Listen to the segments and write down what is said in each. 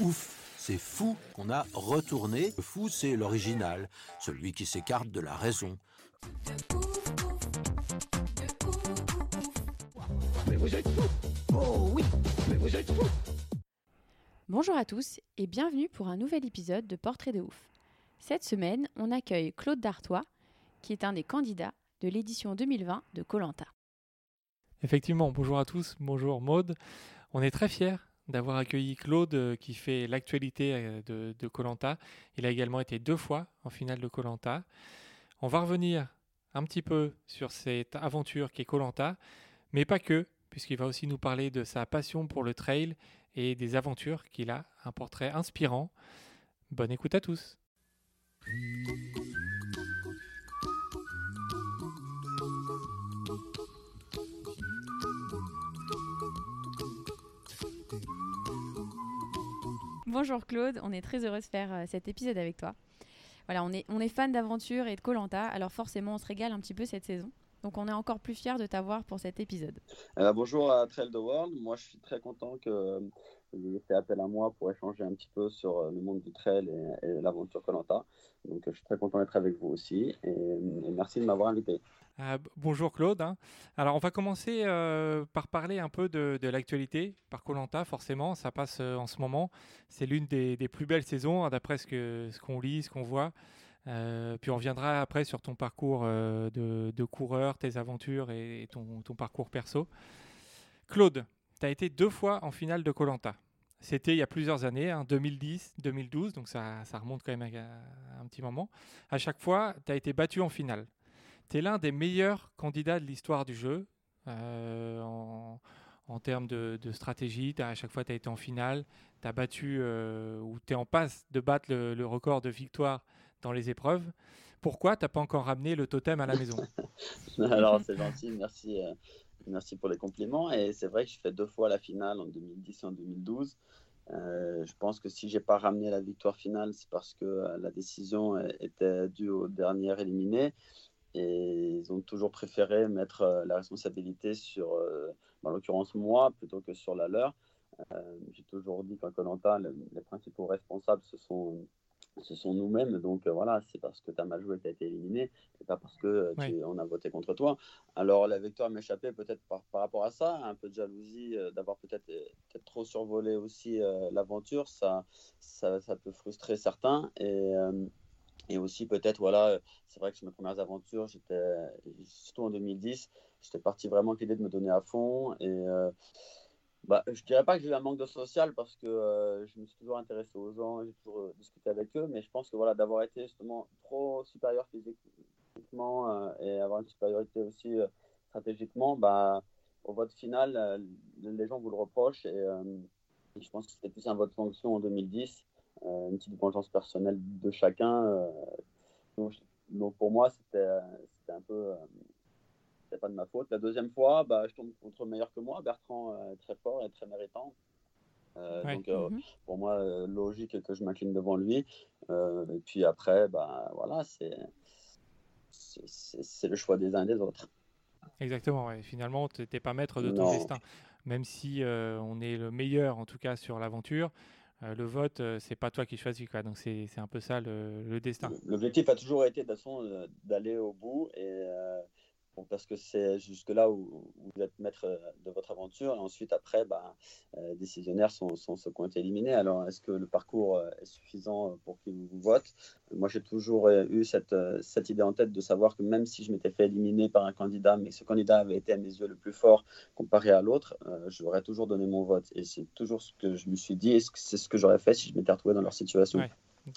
Ouf, c'est fou qu'on a retourné. Le fou, c'est l'original, celui qui s'écarte de la raison. Bonjour à tous et bienvenue pour un nouvel épisode de Portrait de ouf. Cette semaine, on accueille Claude Dartois, qui est un des candidats de l'édition 2020 de Colanta. Effectivement, bonjour à tous, bonjour Maude. On est très fiers d'avoir accueilli Claude euh, qui fait l'actualité euh, de Colanta. Il a également été deux fois en finale de Colanta. On va revenir un petit peu sur cette aventure qui est Colanta, mais pas que, puisqu'il va aussi nous parler de sa passion pour le trail et des aventures qu'il a, un portrait inspirant. Bonne écoute à tous. Bonjour Claude, on est très heureux de faire euh, cet épisode avec toi. Voilà, on est, on est fan d'aventure et de Colanta, alors forcément on se régale un petit peu cette saison. Donc on est encore plus fiers de t'avoir pour cet épisode. Euh, bonjour à Trail the World. Moi, je suis très content que vous ayez fait appel à moi pour échanger un petit peu sur euh, le monde du trail et, l'aventure Colanta. Donc, euh, je suis très content d'être avec vous aussi et, merci de m'avoir invité. Ah, bonjour Claude. hein. Alors on va commencer euh, par parler un peu de, l'actualité par Colanta. Forcément, ça passe en ce moment. C'est l'une des, plus belles saisons hein, d'après ce que ce qu'on lit, ce qu'on voit. Puis on reviendra après sur ton parcours de, coureur, tes aventures et, ton parcours perso. Claude, tu as été deux fois en finale de Colanta. C'était il y a plusieurs années, hein, 2010, 2012, donc ça, remonte quand même à, un petit moment. À chaque fois, tu as été battu en finale. Tu es l'un des meilleurs candidats de l'histoire du jeu euh, en, termes de, stratégie. À chaque fois, tu as été en finale. Tu as battu euh, ou tu es en passe de battre le, le record de victoire dans les épreuves. Pourquoi tu n'as pas encore ramené le totem à la maison? Alors, c'est gentil. Merci, euh, merci pour les compliments. Et c'est vrai que je fais deux fois la finale en 2010 et en 2012. Euh, je pense que si j'ai pas ramené la victoire finale, c'est parce que euh, la décision euh, était due au dernier éliminé. Et ils ont toujours préféré mettre la responsabilité sur, en l'occurrence moi, plutôt que sur la leur. J'ai toujours dit qu'en Colanta, les principaux responsables, ce sont, ce sont nous-mêmes. Donc euh, voilà, c'est parce que tu as mal joué que tu as été éliminé, et pas parce que euh, tu- Oui. on a voté contre toi. Alors la victoire m'échappait peut-être par, par rapport à ça, un peu de jalousie, euh, d'avoir peut-être peut trop survolé aussi l'aventure, ça, ça, ça peut frustrer certains. Et, et aussi peut-être, voilà, c'est vrai que sur mes premières aventures, j'étais, surtout en 2010, j'étais parti vraiment avec l'idée de me donner à fond. Et bah, je dirais pas que j'ai eu un manque de social parce que euh, je me suis toujours intéressé aux gens, j'ai toujours euh, discuté avec eux, mais je pense que voilà, d'avoir été justement trop supérieur physiquement euh, et avoir une supériorité aussi stratégiquement, bah, au vote final, les gens vous le reprochent et, je pense que c'était plus un vote fonction en 2010, euh, une petite vengeance personnelle de chacun. donc, donc pour moi, c'était un peu. C'était pas de ma faute. La deuxième fois, bah, je tombe contre le meilleur que moi, Bertrand, euh, très fort et très méritant. Euh, Ouais. Donc euh, Mhm. pour moi, euh, logique que je m'incline devant lui. Euh, et puis après, bah, voilà, c'est le choix des uns et des autres. Exactement, ouais. finalement, tu n'es pas maître de ton Non. destin. Même si euh, on est le meilleur, en tout cas, sur l'aventure, euh, le vote, euh, c'est pas toi qui choisis. Quoi. Donc c'est c'est un peu ça le, le destin. L'objectif a toujours été de toute façon euh, d'aller au bout et euh, parce que c'est jusque là où, où vous êtes maître euh, de votre aventure et ensuite après bah, euh, décisionnaires sont, sont ceux qui ont été éliminés. Alors est-ce que le parcours euh, est suffisant pour qu'ils vous votent? Moi j'ai toujours eu cette, cette idée en tête de savoir que même si je m'étais fait éliminer par un candidat, mais que ce candidat avait été à mes yeux le plus fort comparé à l'autre, euh, j'aurais toujours donné mon vote et c'est toujours ce que je me suis dit et c'est ce que j'aurais fait si je m'étais retrouvé dans leur situation. Ouais.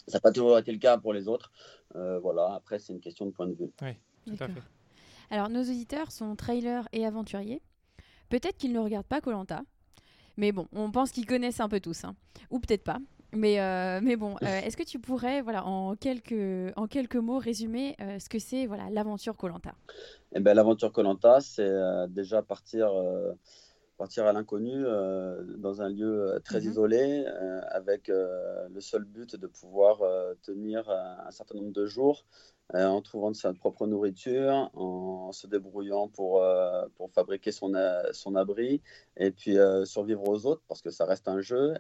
Ça n'a pas toujours été le cas pour les autres. Euh, voilà, après, c'est une question de point de vue. Tout à fait. Alors, nos auditeurs sont trailers et aventuriers. Peut-être qu'ils ne regardent pas Colanta, Mais bon, on pense qu'ils connaissent un peu tous, hein. ou peut-être pas. Mais, mais bon, est-ce que tu pourrais, voilà, en quelques, en quelques mots, résumer ce que c'est voilà, l'aventure Colanta eh ben, L'aventure Colanta, c'est déjà partir partir à l'inconnu euh, dans un lieu euh, très mhm. isolé, euh, avec le seul but de pouvoir tenir un certain nombre de jours en trouvant sa propre nourriture, en se débrouillant pour, pour fabriquer son, son abri et puis survivre aux autres parce que ça reste un jeu.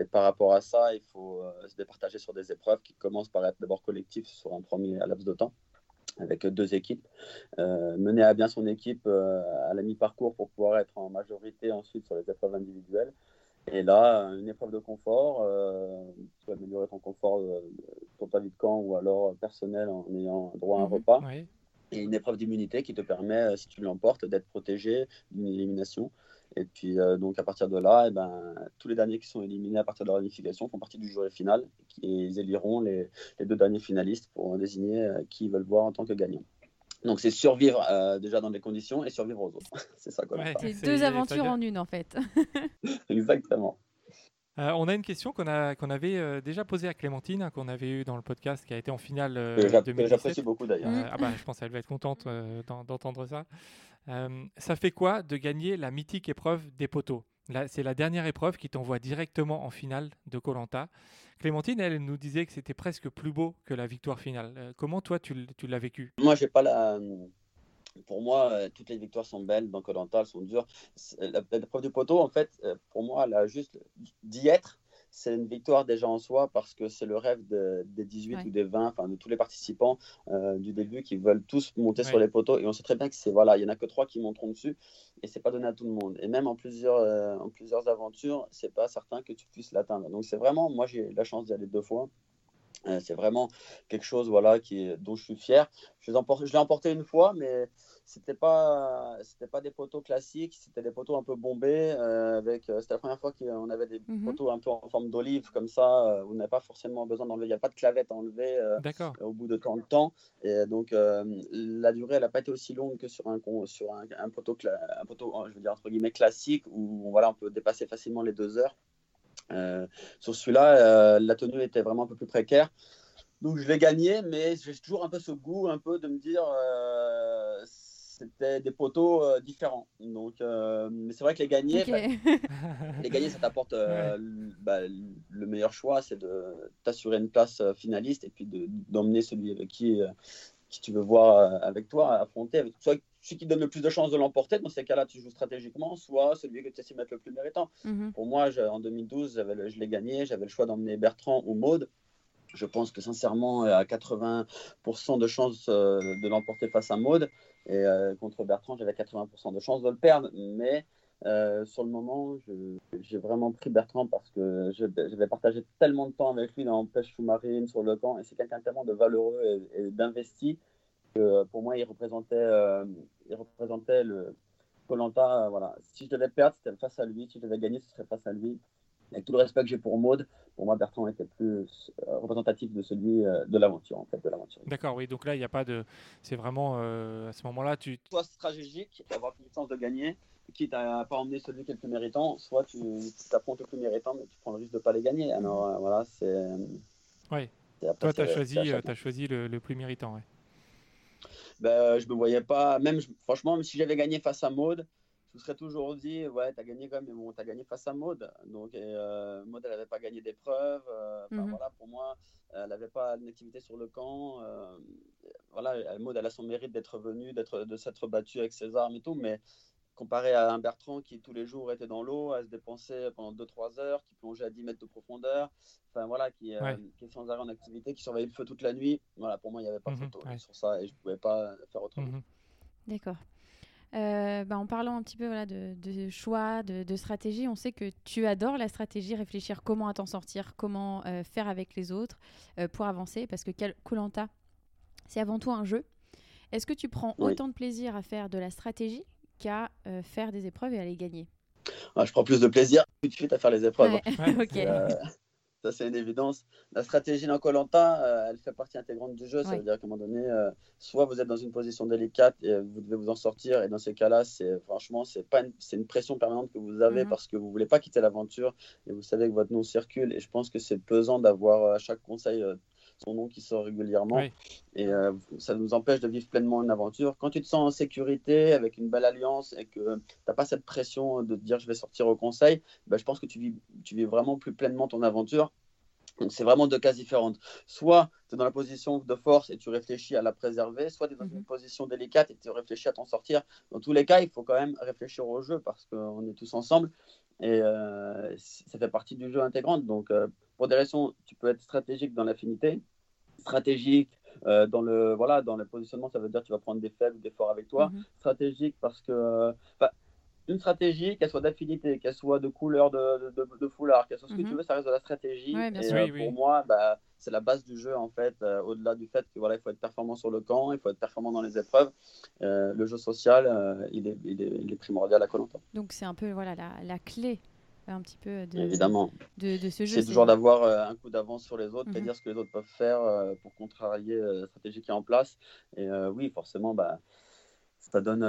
et par rapport à ça, il faut se départager sur des épreuves qui commencent par être d'abord collectives sur un premier laps de temps avec deux équipes, euh, mener à bien son équipe euh, à la mi-parcours pour pouvoir être en majorité ensuite sur les épreuves individuelles. Et là, une épreuve de confort, euh, tu vas améliorer ton confort pour ta vie de camp ou alors personnel en ayant droit à un mhm. repas. Et une épreuve d'immunité qui te permet, si tu l'emportes, d'être protégé d'une élimination. Et puis, euh, donc, à partir de là, eh ben, tous les derniers qui sont éliminés à partir de leur unification font partie du jury final et ils éliront les, les deux derniers finalistes pour désigner euh, qui ils veulent voir en tant que gagnant. Donc, c'est survivre euh, déjà dans les conditions et survivre aux autres. c'est ça, quoi. c'est deux aventures en une, en fait. Exactement. on a une question qu'on qu'on avait déjà posée à Clémentine, hein, qu'on avait eu dans le podcast, qui a été en finale. J'apprécie beaucoup d'ailleurs. ah bah, je pense qu'elle va être contente d'entendre ça. Euh, ça fait quoi de gagner la mythique épreuve des poteaux? C'est la dernière épreuve qui t'envoie directement en finale de Colanta. Clémentine, elle nous disait que c'était presque plus beau que la victoire finale. Euh, comment toi, tu, l'as vécu? Moi, j'ai pas la. Pour moi, euh, toutes les victoires sont belles dans Colanta, elles sont dures. L'épreuve du poteau, en fait, pour moi, elle a juste d'y être c'est une victoire déjà en soi parce que c'est le rêve des 18 ou des 20, enfin de tous les participants euh, du début qui veulent tous monter sur les poteaux. Et on sait très bien que c'est voilà, il y en a que trois qui monteront dessus et c'est pas donné à tout le monde. Et même en plusieurs, euh, en plusieurs aventures, c'est pas certain que tu puisses l'atteindre. Donc c'est vraiment, moi j'ai la chance d'y aller deux fois. Euh, c'est vraiment quelque chose voilà, qui dont je suis fier. Je l'ai emporté une fois, mais c'était pas c'était pas des poteaux classiques c'était des poteaux un peu bombés euh, avec euh, c'était la première fois qu'on avait des mhm. poteaux un peu en forme d'olive comme ça euh, où on n'a pas forcément besoin d'enlever il n'y a pas de clavette à enlever au bout de tant de temps. Et donc la durée elle n'a pas été aussi longue que sur un sur un, un poteau un poteau je veux dire entre guillemets classique où voilà on peut dépasser facilement les deux heures. Sur celui-là la tenue était vraiment un peu plus précaire. Donc je l'ai gagné, mais j'ai toujours un peu ce goût, un peu de me dire, c'était des poteaux euh, différents. Donc, euh, mais c'est vrai que les gagnés, bah, les gagnés, ça t'apporte euh, bah, le meilleur choix, c'est de t'assurer une place finaliste et puis d'emmener celui avec qui, qui tu veux voir avec toi, affronter. Avec, soit celui qui donne le plus de chances de l'emporter, dans ces cas-là, tu joues stratégiquement, soit celui que tu essaies de mettre le plus méritant. Mhm. Pour moi, en 2012, je l'ai gagné, j'avais le choix d'emmener Bertrand ou Maude. Je pense que sincèrement, à 80% de chances de l'emporter face à Maude. Et euh, contre Bertrand, j'avais 80% de chances de le perdre. Mais euh, sur le moment, j'ai vraiment pris Bertrand parce que j'avais partagé tellement de temps avec lui dans pêche sous-marine, sur le camp. Et c'est quelqu'un tellement de valeureux et, d'investi que euh, pour moi, il représentait, il représentait le Colanta. voilà. Si je devais perdre, c'était face à lui. Si je devais gagner, ce serait face à lui avec tout le respect que j'ai pour Maude, pour moi, Bertrand était plus euh, représentatif de celui euh, de l'aventure, en fait, de l'aventure. D'accord, oui. Donc là, il n'y a pas de. C'est vraiment euh, à ce moment-là, tu. Soit stratégique, avoir plus de chance de gagner, quitte à pas emmener celui qui est le plus méritant, soit tu t'affrontes le plus méritant, mais tu prends le risque de ne pas les gagner. Alors voilà, c'est. Oui. Toi, tu as choisi, as choisi le, plus méritant, ouais. Ben, je me voyais pas, même franchement, même si j'avais gagné face à Maude, je serais toujours dit, ouais, tu as gagné quand même, mais bon, tu as gagné face à Maud. Donc, euh, Maud, elle n'avait pas gagné d'épreuve. Euh, mhm. voilà, pour moi, elle n'avait pas d'activité sur le camp. Euh, voilà, Maud, elle a son mérite d'être venue, d'être, de s'être battue avec ses armes et tout, mais comparé à un Bertrand qui tous les jours était dans l'eau, à se dépenser pendant 2-3 heures, qui plongeait à 10 mètres de profondeur, enfin voilà, qui, qui, est sans arrêt en activité, qui surveillait le feu toute la nuit. Voilà, pour moi, il n'y avait pas de mhm, photo sur ça et je ne pouvais pas faire autrement. Mhm. D'accord. Euh, bah, en parlant un petit peu voilà, de, choix, de, stratégie, on sait que tu adores la stratégie, réfléchir comment à t'en sortir, comment euh, faire avec les autres euh, pour avancer, parce que Colanta, c'est avant tout un jeu. Est-ce que tu prends autant de plaisir à faire de la stratégie qu'à faire des épreuves et à les gagner? Ah, Je prends plus de plaisir tout de suite à faire les épreuves. ça c'est une évidence. La stratégie dans Colanta, euh, elle fait partie intégrante du jeu. Ça veut dire qu'à un moment donné, euh, soit vous êtes dans une position délicate et vous devez vous en sortir. Et dans ces cas-là, c'est franchement, c'est pas une, c'est une pression permanente que vous avez mhm. parce que vous voulez pas quitter l'aventure et vous savez que votre nom circule. Et je pense que c'est pesant d'avoir à chaque conseil son nom qui sort régulièrement. Et euh, ça nous empêche de vivre pleinement une aventure. Quand tu te sens en sécurité, avec une belle alliance et que tu n'as pas cette pression de te dire je vais sortir au conseil, ben, je pense que tu vis, tu vis vraiment plus pleinement ton aventure. Donc, c'est vraiment deux cas différentes. Soit tu es dans la position de force et tu réfléchis à la préserver, soit tu es dans une mhm. position délicate et tu réfléchis à t'en sortir. Dans tous les cas, il faut quand même réfléchir au jeu parce qu'on est tous ensemble et euh, ça fait partie du jeu intégrant. Donc, euh, pour des raisons, tu peux être stratégique dans l'affinité, stratégique euh, dans le voilà dans le positionnement, ça veut dire que tu vas prendre des faibles ou des forts avec toi. Mhm. Stratégique parce que une stratégie, qu'elle soit d'affinité, qu'elle soit de couleur de, de, foulard, qu'elle soit ce que tu mhm. veux, ça reste de la stratégie. et euh, pour moi, bah, c'est la base du jeu en fait. Euh, au-delà du fait que voilà, il faut être performant sur le camp, il faut être performant dans les épreuves. le jeu social, il est, il, est, il, est, primordial à Colanta. Donc c'est un peu voilà la, la clé un petit peu de, Évidemment. de, de ce jeu. C'est toujours d'avoir euh, un coup d'avance sur les autres, c'est-à-dire mhm. ce que les autres peuvent faire euh, pour contrarier euh, la stratégie qui est en place. Et oui, forcément, bah, ça donne.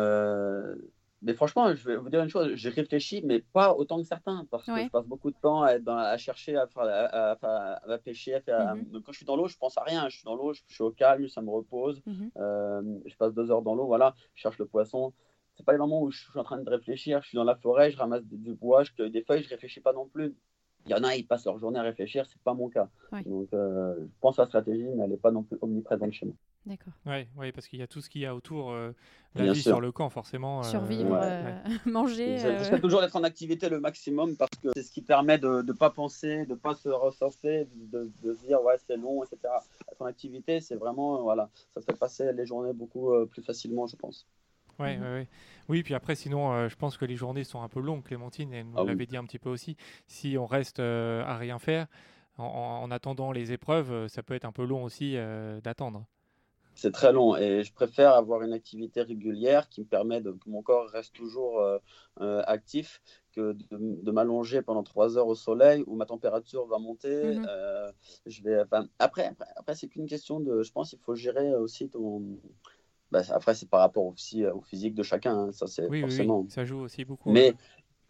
Mais franchement, je vais vous dire une chose, j'ai réfléchi, mais pas autant que certains, parce que je passe beaucoup de temps à, à chercher, à, à, à pêcher. Mhm. quand je suis dans l'eau, je pense à rien. Je suis dans l'eau, je, suis au calme, ça me repose. Mhm. je passe deux heures dans l'eau, voilà, je cherche le poisson c'est pas les moments où je suis en train de réfléchir. Je suis dans la forêt, je ramasse du bois, je cueille des feuilles, je réfléchis pas non plus. Il y en a, ils passent leur journée à réfléchir, c'est pas mon cas. Donc, euh, je pense à la stratégie, mais elle n'est pas non plus omniprésente chez moi. D'accord. Oui, ouais, parce qu'il y a tout ce qu'il y a autour, euh, la vie sur le camp, forcément. Euh, Survivre, manger. J'essaie toujours d'être en activité le maximum parce que c'est ce qui permet de ne pas penser, de ne pas se ressourcer, de, de, se dire ouais, c'est long, etc. Être en activité, c'est vraiment, voilà, ça fait passer les journées beaucoup plus facilement, je pense. Ouais, mmh Oui, puis après, sinon, euh, je pense que les journées sont un peu longues, Clémentine, et nous ah l'avait dit un petit peu aussi. Si on reste euh, à rien faire, en, attendant les épreuves, euh, ça peut être un peu long aussi d'attendre. C'est très long et je préfère avoir une activité régulière qui me permet de, que mon corps reste toujours actif que de, m'allonger pendant trois heures au soleil où ma température va monter. Mmh je vais, après, après, après c'est qu'une question de. Je pense qu'il faut gérer aussi ton bah, après, c'est par rapport aussi euh, au physique de chacun. Hein. Ça, c'est forcément. ça joue aussi beaucoup. Mais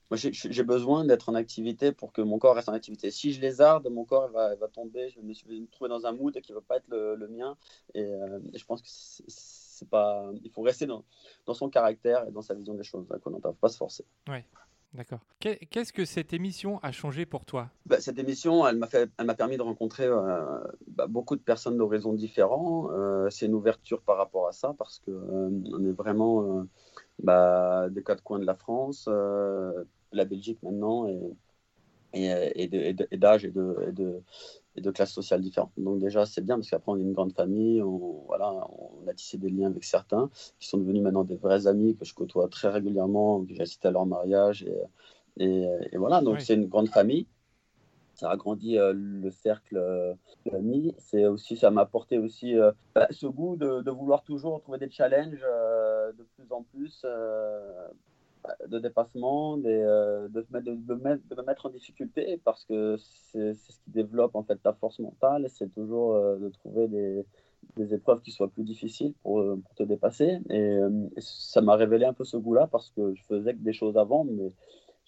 moi, j'ai besoin d'être en activité pour que mon corps reste en activité. Si je lézarde, mon corps va, va tomber. Je vais me, trouver dans un mood qui ne va pas être le, mien. Euh, et, je pense que c'est pas. Il faut rester dans, dans, son caractère et dans sa vision des choses. Il ne faut pas se forcer. Ouais. D'accord. Qu'est-ce que cette émission a changé pour toi? Bah, Cette émission, elle m'a permis de rencontrer euh, bah, beaucoup de personnes d'horizons différents. Euh, c'est une ouverture par rapport à ça parce que euh, on est vraiment bah, des quatre coins de la France, la Belgique maintenant et, d'âge et de, et, de, et de classes sociales différentes. Donc déjà, c'est bien parce qu'après, on est une grande famille, on, voilà, on a tissé des liens avec certains qui sont devenus maintenant des vrais amis que je côtoie très régulièrement, que j'assiste à leur mariage. Et, et, voilà, donc c'est une grande famille. Ça a agrandi euh, le cercle euh, d'amis. C'est aussi, ça m'a apporté aussi euh, bah, ce goût de, de, vouloir toujours trouver des challenges de plus en plus de dépassement, euh, de, de, de, me mettre en difficulté parce que c'est ce qui développe en fait ta force mentale, c'est toujours euh, de trouver des, des, épreuves qui soient plus difficiles pour, euh, pour te dépasser. Et, ça m'a révélé un peu ce goût-là parce que je faisais que des choses avant, mais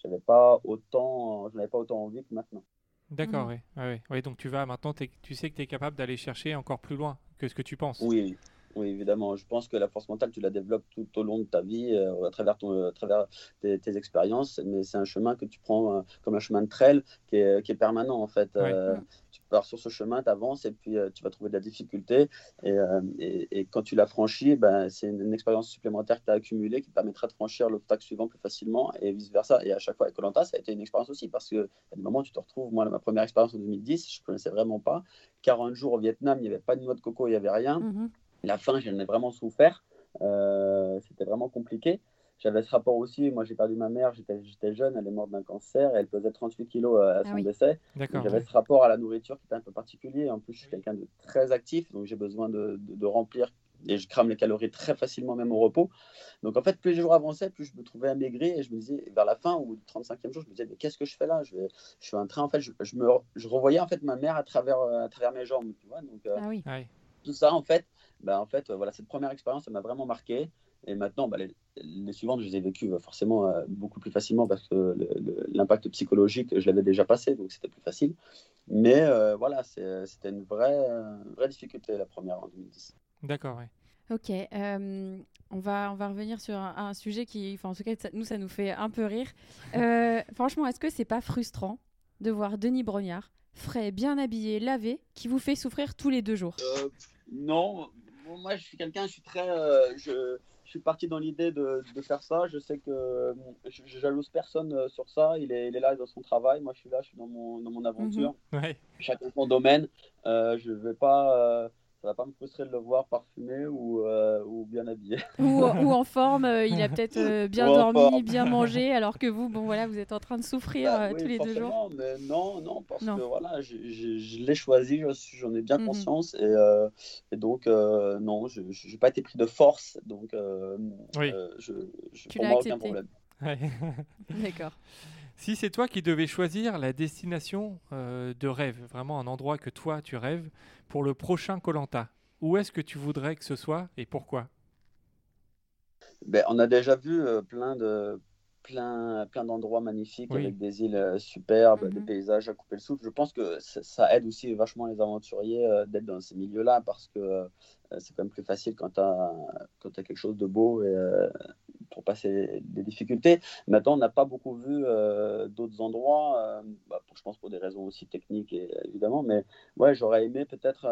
j'avais pas autant, je n'avais pas autant envie que maintenant. D'accord, mmh. oui. oui. Donc tu vas maintenant, tu sais que tu es capable d'aller chercher encore plus loin que ce que tu penses. Oui, oui, évidemment. Je pense que la force mentale, tu la développes tout au long de ta vie, euh, à travers, ton, à travers tes, expériences. Mais c'est un chemin que tu prends euh, comme un chemin de trail qui est, qui est permanent, en fait. Euh, tu pars sur ce chemin, tu avances et puis tu vas trouver de la difficulté. Et, et, quand tu l'as franchi, ben, c'est une, expérience supplémentaire que tu as accumulée qui permettra de franchir l'obstacle suivant plus facilement et vice-versa. Et à chaque fois, avec Colanta, ça a été une expérience aussi parce que à des moments, tu te retrouves. Moi, ma première expérience en 2010, je ne connaissais vraiment pas. 40 jours au Vietnam, il n'y avait pas de noix de coco, il n'y avait rien. Mm-hmm. La fin, j'en ai vraiment souffert. Euh, c'était vraiment compliqué. J'avais ce rapport aussi. Moi, j'ai perdu ma mère, j'étais jeune, elle est morte d'un cancer, elle pesait 38 kilos à ah son décès. J'avais ce rapport à la nourriture qui était un peu particulier. En plus, je suis quelqu'un de très actif, donc j'ai besoin de, de, remplir et je crame les calories très facilement, même au repos. Donc en fait, plus les jours avançaient, plus je me trouvais amaigri et je me disais, vers la fin ou le 35e jour, je me disais, mais qu'est-ce que je fais là? Je, vais, je suis en train, en fait, je, me, je revoyais en fait ma mère à travers, à travers mes jambes, tu vois? Donc, ah oui. tout ça, en fait, bah, en fait, voilà, cette première expérience, ça m'a vraiment marqué. Et maintenant, bah, les, suivantes, je les ai vécues euh, forcément euh, beaucoup plus facilement parce que l'impact psychologique, je l'avais déjà passé, donc c'était plus facile. Mais euh, voilà, c'était une vraie, vraie difficulté la première en 2010. D'accord, oui. Ok, on, va, on va revenir sur un, sujet qui, en tout cas, nous, ça nous fait un peu rire. franchement, est-ce que c'est pas frustrant de voir Denis Brognard, frais, bien habillé, lavé, qui vous fait souffrir tous les deux jours? Non, moi, je suis quelqu'un, je suis très. je je suis parti dans l'idée de, de, faire ça. Je sais que je, je jalouse personne euh, sur ça. Il est, il est, là dans son travail. Moi, je suis là, je suis dans mon, dans mon aventure. Mhm. Ouais. Chacun son domaine. Euh, je ne vais pas. Ça va pas me frustrer de le voir parfumé ou, euh, ou bien habillé. Ou, ou en forme, euh, il a peut-être euh, bien dormi, bien mangé, alors que vous, bon voilà, vous êtes en train de souffrir bah tous les deux jours. Mais non, non, parce que voilà, je l'ai choisi, j'en ai bien mhm. conscience et, et donc non, je n'ai pas été pris de force, donc oui. je, je, tu l'as accepté. D'accord. Si c'est toi qui devais choisir la destination de rêve, vraiment un endroit que toi tu rêves, pour le prochain Colanta Où est-ce que tu voudrais que ce soit et pourquoi? Ben, On a déjà vu euh, plein de plein, plein d'endroits magnifiques avec des îles euh, superbes, des mhm. paysages à couper le souffle. Je pense que ça aide aussi vachement les aventuriers euh, d'être dans ces milieux-là parce que c'est quand même plus facile quand tu as, as, quelque chose de beau et, pour passer des difficultés. Maintenant, on n'a pas beaucoup vu d'autres endroits, bah, je pense pour des raisons aussi techniques évidemment, mais ouais, j'aurais aimé peut-être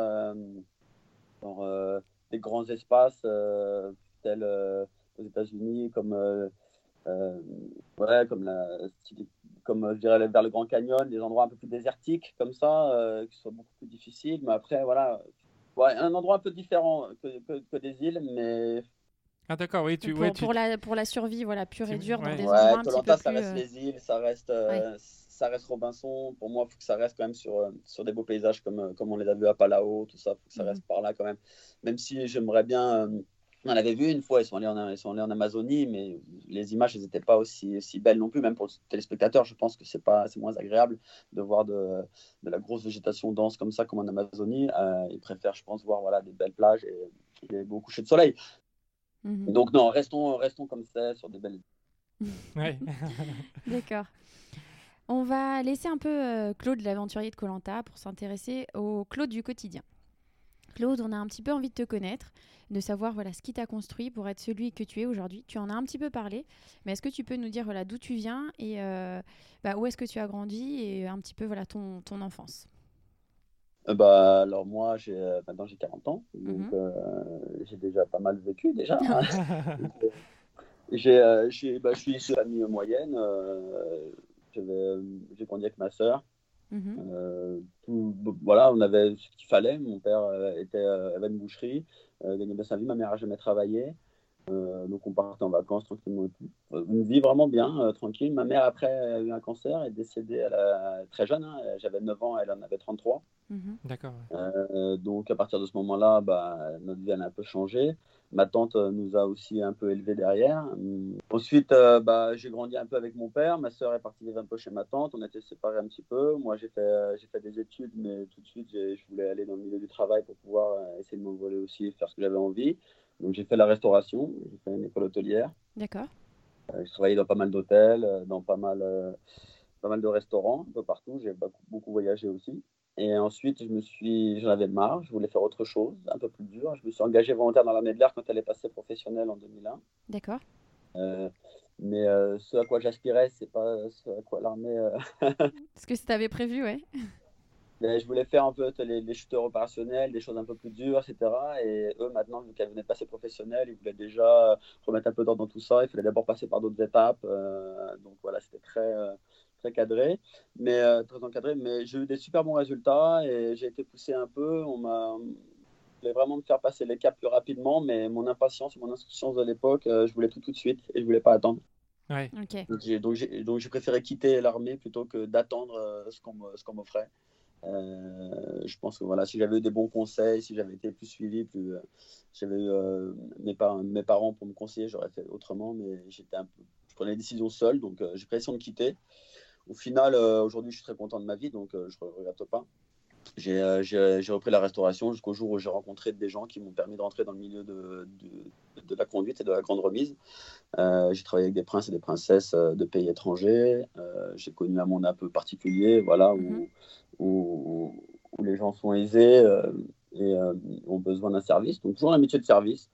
des grands espaces tels aux États-Unis comme euh, ouais, comme, la, comme je dirais vers le Grand Canyon, des endroits un peu plus désertiques comme ça, euh, qui soient beaucoup plus difficiles. Mais après, voilà, ouais, un endroit un peu différent que, que, des îles, mais ah d'accord, oui, tu, pour, ouais, pour, la, pour la survie, voilà, pure et dure, dans des endroits un petit peu ça reste les îles, ça reste, ça reste Robinson. Pour moi, il faut que ça reste quand même sur, sur des beaux paysages comme, comme on les a vus à Palau, tout ça, il faut que ça mhm. reste par là quand même. Même si j'aimerais bien on avait vu une fois, ils sont, allés en, ils sont allés en Amazonie, mais les images n'étaient pas aussi, aussi, belles non plus, même pour le téléspectateur. Je pense que c'est moins agréable de voir de, de, la grosse végétation dense comme ça, comme en Amazonie. Euh, ils préfèrent, je pense, voir voilà, des belles plages et, des beaux couchers de soleil. Mhm. Donc, non, restons, restons comme ça, sur des belles. D'accord. On va laisser un peu euh, Claude, l'aventurier de Colanta, pour s'intéresser au Claude du quotidien. Claude, on a un petit peu envie de te connaître de savoir voilà ce qui t'a construit pour être celui que tu es aujourd'hui. Tu en as un petit peu parlé, mais est-ce que tu peux nous dire voilà d'où tu viens et euh, bah, où est-ce que tu as grandi et un petit peu voilà ton, ton enfance? Euh, bah, alors moi, j'ai, euh, maintenant j'ai 40 ans, donc mhm. j'ai déjà pas mal vécu déjà. Hein. j'ai, j'ai, bah, je suis de famille moyenne, j'ai grandi avec ma sœur. Mhm. voilà, on avait ce qu'il fallait. Mon père était, avait une boucherie euh, gagner bien sa vie. Ma mère n'a jamais travaillé. Euh, donc on partait en vacances tranquillement. Euh, une vie vraiment bien, tranquille. Ma mère, après, a eu un cancer, est décédée à très jeune. Hein. J'avais 9 ans, elle en avait 33. Mhm. D'accord. donc à partir de ce moment-là, bah, notre vie a un peu changé. Ma tante nous a aussi un peu élevés derrière. Ensuite, bah, j'ai grandi un peu avec mon père. Ma soeur est partie vivre un peu chez ma tante. On était séparés un petit peu. Moi, j'ai fait, j'ai fait des études, mais tout de suite, je voulais aller dans le milieu du travail pour pouvoir essayer de m'envoler aussi, faire ce que j'avais envie. Donc, j'ai fait la restauration. J'ai fait une école hôtelière. D'accord. Euh, j'ai travaillé dans pas mal d'hôtels, euh, dans pas mal, euh, pas mal de restaurants, un peu partout. J'ai beaucoup, beaucoup voyagé aussi. Et ensuite, je me suis, j'en avais marre, je voulais faire autre chose, un peu plus dur. Je me suis engagé volontaire dans l'armée de l'air quand elle est passée professionnelle en 2001. D'accord. Euh, mais euh, ce à quoi j'aspirais, c'est pas ce à quoi l'armée. Euh... ce que tu avais prévu, ouais. je voulais faire un peu les, les shooters opérationnels, des choses un peu plus dures, etc. Et eux, maintenant, vu qu'elles venaient de passer professionnelles, ils voulaient déjà remettre un peu d'ordre dans tout ça. Il fallait d'abord passer par d'autres étapes. Euh, donc voilà, c'était très très cadré, mais euh, très encadré. Mais j'ai eu des super bons résultats et j'ai été poussé un peu. On m'a voulait vraiment me faire passer les caps plus rapidement, mais mon impatience, mon insouciance de l'époque, euh, je voulais tout tout de suite et je voulais pas attendre. Ouais. Okay. Donc j'ai préféré quitter l'armée plutôt que d'attendre euh, ce qu'on m'offrait. je pense que voilà, si j'avais eu des bons conseils, si j'avais été plus suivi, plus j'avais eu mes, mes, parents pour me conseiller, j'aurais fait autrement, mais j'étais un peu, je prenais les décisions seul, donc j'ai pris l'impression de quitter. Au final, aujourd'hui, je suis très content de ma vie, donc je ne regrette pas. Euh, j'ai repris la restauration jusqu'au jour où j'ai rencontré des gens qui m'ont permis de rentrer dans le milieu de, de, la conduite et de la grande remise. Euh, j'ai travaillé avec des princes et des princesses euh, de pays étrangers. j'ai connu un monde un peu particulier, voilà, où, mhm. où, où, les gens sont aisés et ont besoin d'un service. Donc toujours un métier de service.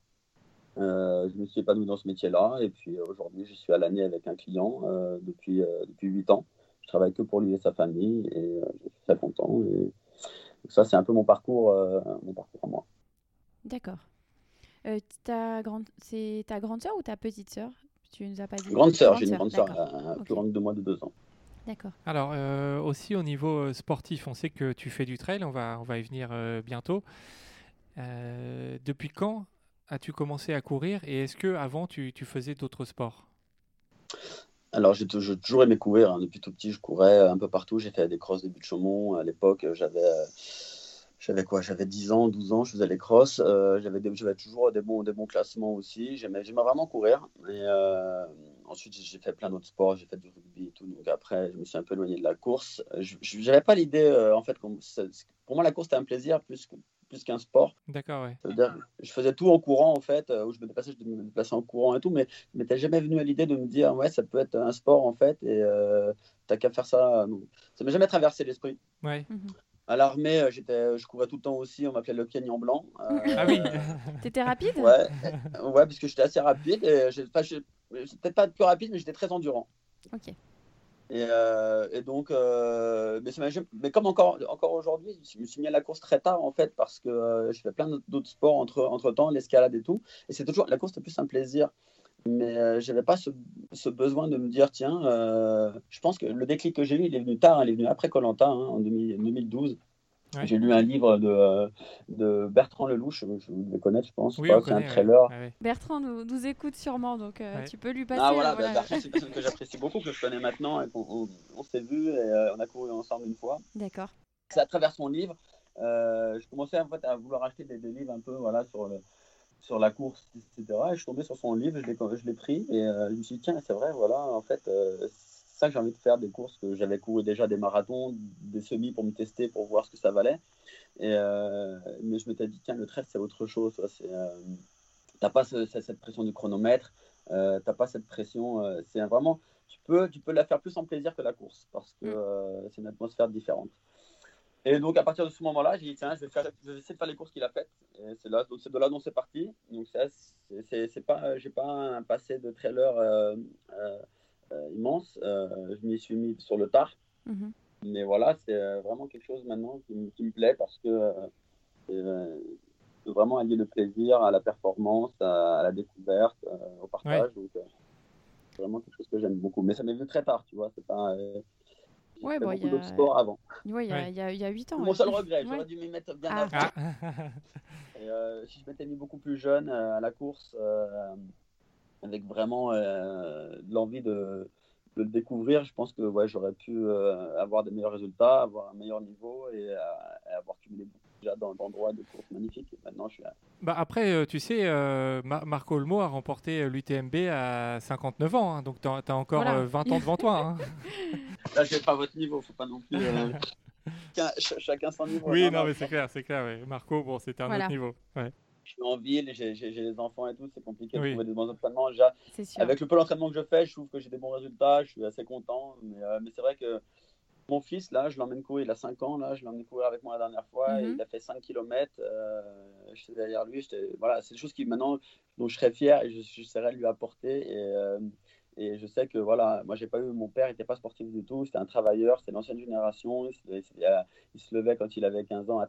je me suis épanoui dans ce métier-là et puis aujourd'hui je suis à l'année avec un client depuis depuis huit ans. Je travaille que pour lui et sa famille et je suis très content. Et, ça, c'est un peu mon parcours, euh, mon parcours à moi. D'accord. Euh, ta grande, c'est ta grande sœur ou ta petite sœur? Tu nous as pas dit. Grande sœur, j'ai une grande sœur, plus grande de moi de deux ans. D'accord. Alors euh, aussi au niveau sportif, on sait que tu fais du trail, on va, on va y venir bientôt. depuis quand as-tu commencé à courir et est-ce que avant tu, tu faisais d'autres sports? Alors, j'ai toujours aimé courir. Hein. Depuis tout petit, je courais un peu partout. J'ai fait des crosses de Chaumont. À l'époque, j'avais, j'avais quoi? J'avais 10 ans, 12 ans, je faisais les crosses. Euh, j'avais, toujours des bons, des bons classements aussi. J'aimais, vraiment courir. Et euh, ensuite, j'ai fait plein d'autres sports. J'ai fait du rugby et tout. Donc après, je me suis un peu éloigné de la course. Je n'avais pas l'idée, euh, en fait, pour moi, la course, c'était un plaisir plus que plus qu'un sport. D'accord, ouais. je faisais tout en courant, en fait, euh, où je me déplaçais, je me déplaçais en courant et tout, mais je m'étais jamais venu à l'idée de me dire, ouais, ça peut être un sport, en fait, et euh, t'as qu'à faire ça. Ça m'a jamais traversé l'esprit. Ouais. Mhm. À l'armée, euh, j'étais, je courais tout le temps aussi. On m'appelait le Kenyan blanc. ah oui. T'étais rapide? Ouais, ouais, parce que j'étais assez rapide. Et peut-être pas plus rapide, mais j'étais très endurant. Ok. Et, euh, et donc, euh, mais, comme encore, encore aujourd'hui, je me suis mis à la course très tard en fait parce que euh, je fais plein d'autres sports entre, entre temps, l'escalade et tout. Et c'est toujours la course, c'est plus un plaisir. Mais je n'avais pas ce, besoin de me dire tiens, je pense que le déclic que j'ai eu, il est venu tard, il est venu après Colanta hein, en 2012. J'ai lu un livre de, euh, de Bertrand Lelouch, je vous devez connaître, je pense. Oui, c'est un trailer. Bertrand nous, nous, écoute sûrement, donc euh, tu peux lui passer. Ah voilà, bah, Bertrand, c'est une personne que j'apprécie beaucoup, que je connais maintenant, et on, s'est vu et euh, on a couru ensemble une fois. D'accord. C'est à travers son livre. je commençais en fait à vouloir acheter des, livres un peu voilà, sur, le, sur la course, etc. Et je suis tombé sur son livre, je l'ai pris et je me suis dit, tiens, c'est vrai, voilà, en fait ça que j'ai envie de faire des courses que j'avais couru déjà des marathons, des semis pour me tester, pour voir ce que ça valait. Et, euh, mais je m'étais dit, tiens, le trail, c'est autre chose. Tu euh, t'as pas cette pression du chronomètre, euh, t'as pas cette pression. Euh, c'est vraiment, tu peux, tu peux la faire plus en plaisir que la course parce que mm. c'est une atmosphère différente. Et donc, à partir de ce moment-là, j'ai dit, tiens, je vais, faire, je vais essayer de faire les courses qu'il a faites. Et c'est, là, c'est de là dont c'est parti. Donc, c'est, c'est, c'est pas, j'ai pas un passé de trailer euh, immense. Euh, je m'y suis mis sur le tard. Mhm. Mais voilà, c'est euh, vraiment quelque chose maintenant qui, me plaît parce que c'est vraiment allier le plaisir à la performance, à, la découverte, au partage. Donc, c'est vraiment quelque chose que j'aime beaucoup. Mais ça m'est venu très tard, tu vois. C'est pas. Ouais, bon, beaucoup d'autres sports avant. Ouais, il y, a, il, y a, il y a 8 ans. Mon seul regret, j'aurais dû m'y mettre bien ah. avant. Ah. Et, si je m'étais mis beaucoup plus jeune à la course, avec vraiment euh, l'envie de, le découvrir, je pense que ouais, j'aurais pu euh, avoir des meilleurs résultats, avoir un meilleur niveau et, euh, avoir cumulé déjà dans d'endroits de course magnifiques. maintenant, je suis bah après, tu sais, Marco Olmo a remporté l'UTMB à 59 ans, hein, donc tu as, encore 20 ans devant toi. Hein. Là, je n'ai pas votre niveau, faut pas non plus. chacun son niveau. Oui, non, mais c'est clair, c'est clair. Marco, bon, c'était un autre niveau. Ouais je suis en ville, j'ai les enfants et tout, c'est compliqué de trouver des bons entraînements. Déjà, avec le peu d'entraînement que je fais, je trouve que j'ai des bons résultats, je suis assez content. Mais, euh, mais c'est vrai que mon fils, là, je l'emmène courir, il a 5 ans, là, je l'emmène courir avec moi la dernière fois, mhm. il a fait 5 km, euh, j'étais derrière lui, voilà, c'est des choses qui maintenant, dont je serais fier et je, j'essaierai de lui apporter. Et, euh, et je sais que voilà, moi j'ai pas eu mon père, n'était pas sportif du tout, c'était un travailleur, c'était l'ancienne génération, il, il, se levait quand il avait 15 ans à,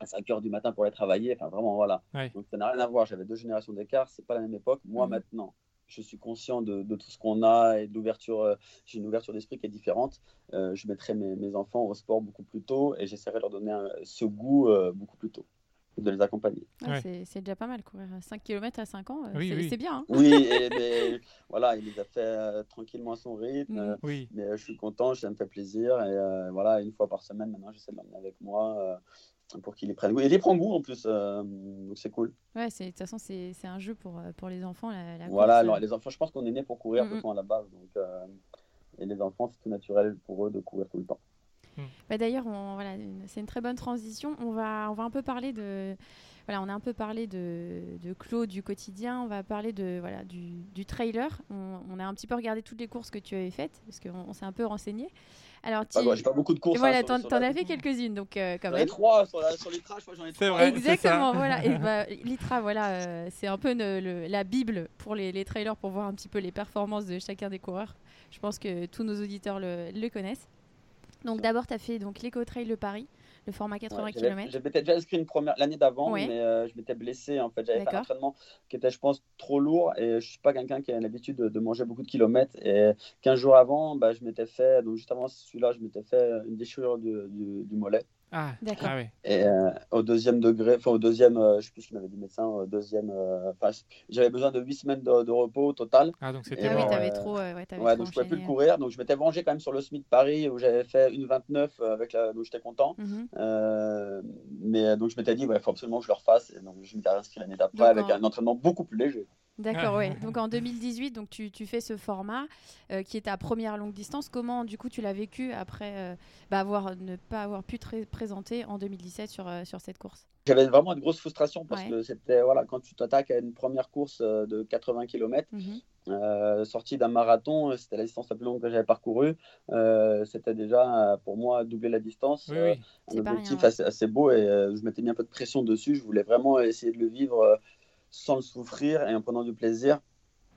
à 5 heures du matin pour aller travailler. Enfin, vraiment, voilà. Donc, ça n'a rien à voir. J'avais deux générations d'écart. C'est pas la même époque. Moi, mhm. maintenant, je suis conscient de, tout ce qu'on a et d'ouverture. Euh, j'ai une ouverture d'esprit qui est différente. Euh, je mettrai mes, enfants au sport beaucoup plus tôt et j'essaierai de leur donner ce goût euh, beaucoup plus tôt. de les accompagner. C'est déjà pas mal, courir 5 km à 5 ans, c'est bien. Hein. oui, et, voilà, il les a fait tranquillement à son rythme. Mm. Mais je suis content, ça me fait plaisir. Et voilà, une fois par semaine, maintenant, j'essaie de l'emmener avec moi pour qu'il y prenne goût. Et il y prend goût en plus, donc c'est cool. Ouais, de toute façon, c'est un jeu pour, pour les enfants. La, voilà, alors, les enfants, je pense qu'on est né pour courir mm -hmm. à la base. Donc, et les enfants, c'est tout naturel pour eux de courir tout le temps. Hmm. Bah D'ailleurs, voilà, c'est une très bonne transition. On va, on va un peu parler de. Voilà, on a un peu parlé de, de Claude du quotidien. On va parler de voilà du, du trailer. On, a un petit peu regardé toutes les courses que tu avais faites parce qu'on s'est un peu renseigné. Alors, tu... j'ai pas beaucoup de courses. voilà, hein, t'en as fait quelques-unes, donc euh, quand même. trois sur, sur l'ITRA, je crois j'en ai trois. Vrai, Exactement, voilà. Et bah, l'ITRA, voilà, euh, c'est un peu le, la bible pour les, les, trailers pour voir un petit peu les performances de chacun des coureurs. Je pense que tous nos auditeurs le, le connaissent. Donc d'abord, tu as fait donc l'Eco Trail de Paris, le format 80 km. Je m'étais déjà inscrit une première l'année d'avant, mais euh, je m'étais blessé en fait. J'avais fait un entraînement qui était, je pense, trop lourd et je suis pas quelqu'un qui a l'habitude de, manger beaucoup de kilomètres. Et 15 jours avant, bah, je m'étais fait, donc juste avant celui-là, je m'étais fait une déchirure du, du mollet. Ah, d'accord. Ah, oui. Et euh, au deuxième degré, enfin au deuxième, euh, je sais plus ce qu'il m'avait dit le médecin, au deuxième, euh, j'avais besoin de 8 semaines de, repos au total. Ah, donc c'était ah, oui, t'avais trop. ouais, ouais donc je pouvais plus le courir. Donc je m'étais vengé quand même sur le Smith Paris où j'avais fait une 29 avec la, donc j'étais content. Mhm. mais donc je m'étais dit, il faut absolument que je le refasse. Et donc je m'étais inscrit l'année d'après avec un entraînement beaucoup plus léger. D'accord, oui. Donc en 2018, donc tu, tu fais ce format euh, qui est ta première longue distance. Comment du coup tu l'as vécu après euh, bah, avoir, ne pas avoir pu te présenter en 2017 sur, euh, sur cette course? J'avais vraiment une grosse frustration parce que c'était voilà, quand tu t'attaques à une première course de 80 km, mhm. sortie d'un marathon, c'était la distance la plus longue que j'avais parcourue. c'était déjà pour moi doubler la distance. Oui, un objectif assez, assez, beau et je m'étais mis un peu de pression dessus. Je voulais vraiment essayer de le vivre sans le souffrir et en prenant du plaisir.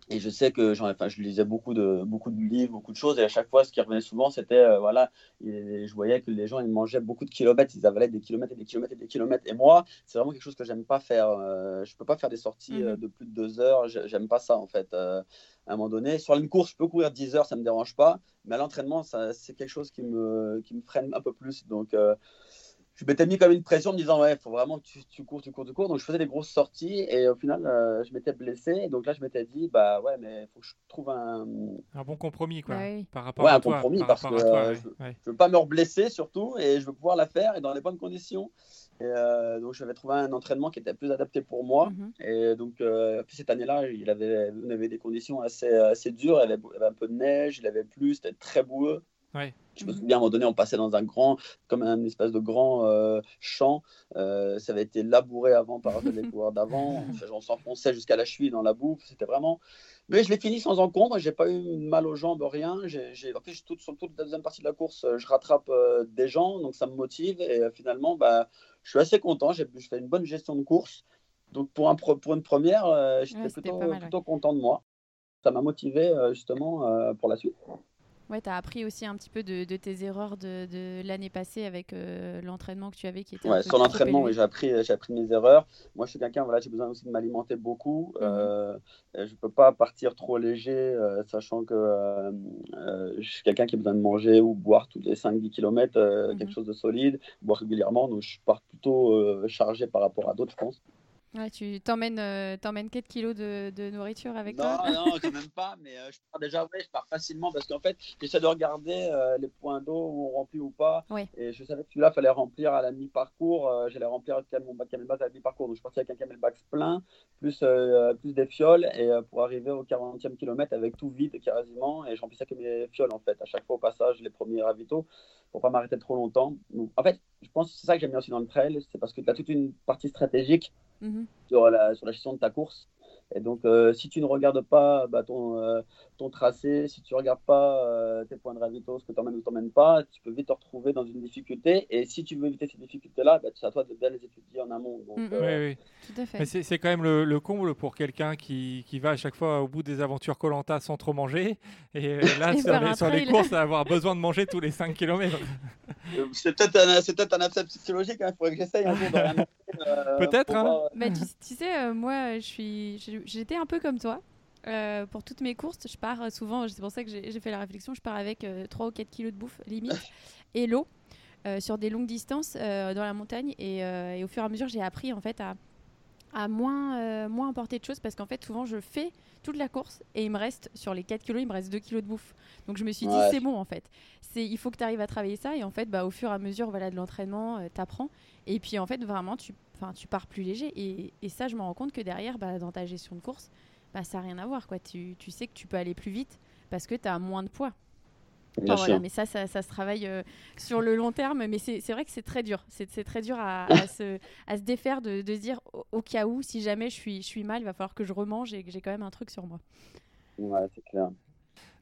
Et je sais que enfin, je lisais beaucoup de, beaucoup de livres, beaucoup de choses, et à chaque fois, ce qui revenait souvent, c'était, euh, voilà, je voyais que les gens, ils mangeaient beaucoup de kilomètres, ils avalaient des kilomètres et des kilomètres et des kilomètres. Et moi, c'est vraiment quelque chose que j'aime pas faire. Euh, je peux pas faire des sorties mhm. euh, de plus de deux heures, j'aime pas ça, en fait. à un moment donné, sur une course, je peux courir 10 heures, ça me dérange pas, mais à l'entraînement, c'est quelque chose qui me, qui me freine un peu plus. Donc, je m'étais mis comme une pression en me disant ouais, il faut vraiment que tu, cours, tu cours, tu cours. Donc je faisais des grosses sorties et au final, euh, je m'étais blessé. Donc là, je m'étais dit bah ouais, mais il faut que je trouve un un bon compromis quoi. Par rapport ouais, à un compromis parce que euh, je, ne veux pas me reblesser surtout et je veux pouvoir la faire et dans les bonnes conditions. Et euh, donc j'avais trouvé un entraînement qui était plus adapté pour moi. Mhm. Et donc cette année-là, il avait, on avait des conditions assez, assez dures. Il y, avait, un peu de neige, il avait plu, c'était très boueux. Je me souviens à un moment donné, on passait dans un grand, comme un espèce de grand euh, champ. Euh, ça avait été labouré avant par les coureurs d'avant. on s'enfonçait jusqu'à la cheville dans la boue. C'était vraiment. Mais je l'ai fini sans encombre. J'ai pas eu mal aux jambes, rien. J'ai, en fait, toute, sur toute la deuxième partie de la course, je rattrape euh, des gens, donc ça me motive. Et finalement, bah, je suis assez content. J'ai, fait une bonne gestion de course. Donc pour, un, pour une première, j'étais plutôt, plutôt content de moi. Ça m'a motivé justement pour la suite. Ouais, tu as appris aussi un petit peu de, tes erreurs de, l'année passée avec euh, l'entraînement que tu avais qui était ouais, sur l'entraînement, oui, j'ai appris, j'ai appris mes erreurs. Moi, je suis quelqu'un, voilà, j'ai besoin aussi de m'alimenter beaucoup. Mhm. Euh, je ne peux pas partir trop léger, euh, sachant que je suis quelqu'un qui a besoin de manger ou boire tous les 5-10 km quelque mhm. chose de solide, boire régulièrement. Donc, je pars plutôt chargé par rapport à d'autres, je pense. Ouais, tu t'emmènes, euh, 4 kilos de, de, nourriture avec non, toi Non, quand même pas, mais euh, je pars déjà, ouais, je pars facilement parce qu'en fait, j'essaie de regarder euh, les points d'eau où on remplit ou pas. Et je savais que celui-là, il fallait remplir à la mi-parcours. Euh, j'allais remplir mon camelback à la mi-parcours. Donc, je partais avec un camelback plein, plus, plus des fioles, et pour arriver au 40e kilomètre avec tout vide quasiment. Et je remplissais que mes fioles, en fait, à chaque fois au passage, les premiers ravitaux, pour pas m'arrêter trop longtemps. en fait, je pense que c'est ça que j'aime bien aussi dans le trail, c'est parce que tu as toute une partie stratégique Mhm. sur, la, gestion de ta course. Et donc, euh, si tu ne regardes pas bah, ton, euh, ton tracé, si tu ne regardes pas euh, tes points de ravito, ce que tu emmènes ou tu n'emmènes pas, tu peux vite te retrouver dans une difficulté. Et si tu veux éviter ces difficultés-là, bah, c'est à toi de bien les étudier en amont. Oui, oui. C'est quand même le, comble pour quelqu'un qui, qui, va à chaque fois au bout des aventures Colanta sans trop manger. Et là, sur, les, sur les, courses, avoir besoin de manger tous les 5 km. c'est peut-être un, un abcès psychologique. Hein. Il faudrait que j'essaye un euh, Peut-être. Hein. Bah, tu, sais, euh, moi, je suis, j'étais un peu comme toi. Euh, pour toutes mes courses, je pars souvent, c'est pour ça que j'ai fait la réflexion, je pars avec 3 ou 4 kilos de bouffe limite et l'eau. sur des longues distances dans la montagne. Et, et, au fur et à mesure, j'ai appris en fait à, à moins, moins emporter de choses parce qu'en fait, souvent, je fais toute la course et il me reste, sur les 4 kilos, il me reste 2 kilos de bouffe. Donc je me suis dit, c'est bon en fait. Il faut que tu arrives à travailler ça et en fait, bah, au fur et à mesure voilà, de l'entraînement, tu apprends. Et puis en fait, vraiment, tu, tu pars plus léger. Et, et ça, je me rends compte que derrière, bah, dans ta gestion de course, bah, ça n'a rien à voir. Quoi. Tu, tu, sais que tu peux aller plus vite parce que tu as moins de poids. voilà, mais ça, ça, se travaille euh, sur le long terme. Mais c'est vrai que c'est très dur. C'est très dur à, à, se, à, se, défaire de, de se dire au, cas où, si jamais je suis, je suis mal, il va falloir que je remange et que j'ai quand même un truc sur moi. Ouais, c'est clair.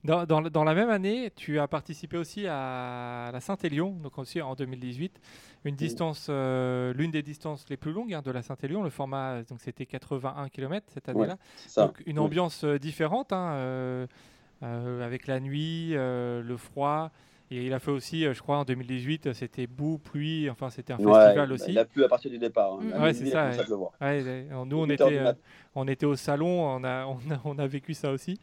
Dans, dans, la même année, tu as participé aussi à la Saint-Élion, donc aussi en 2018, une distance, euh, l'une des distances les plus longues hein, de la Saint-Élion. Le format, donc c'était 81 km cette année-là. donc une ambiance euh, différente, hein, euh, avec la nuit, le froid. Et il a fait aussi, je crois, en 2018, c'était boue, pluie, enfin c'était un festival aussi. Il a plu à partir du départ. Hein. Ouais, c'est ça. nous, on était, on était au salon, on a, on a, on a vécu ça aussi.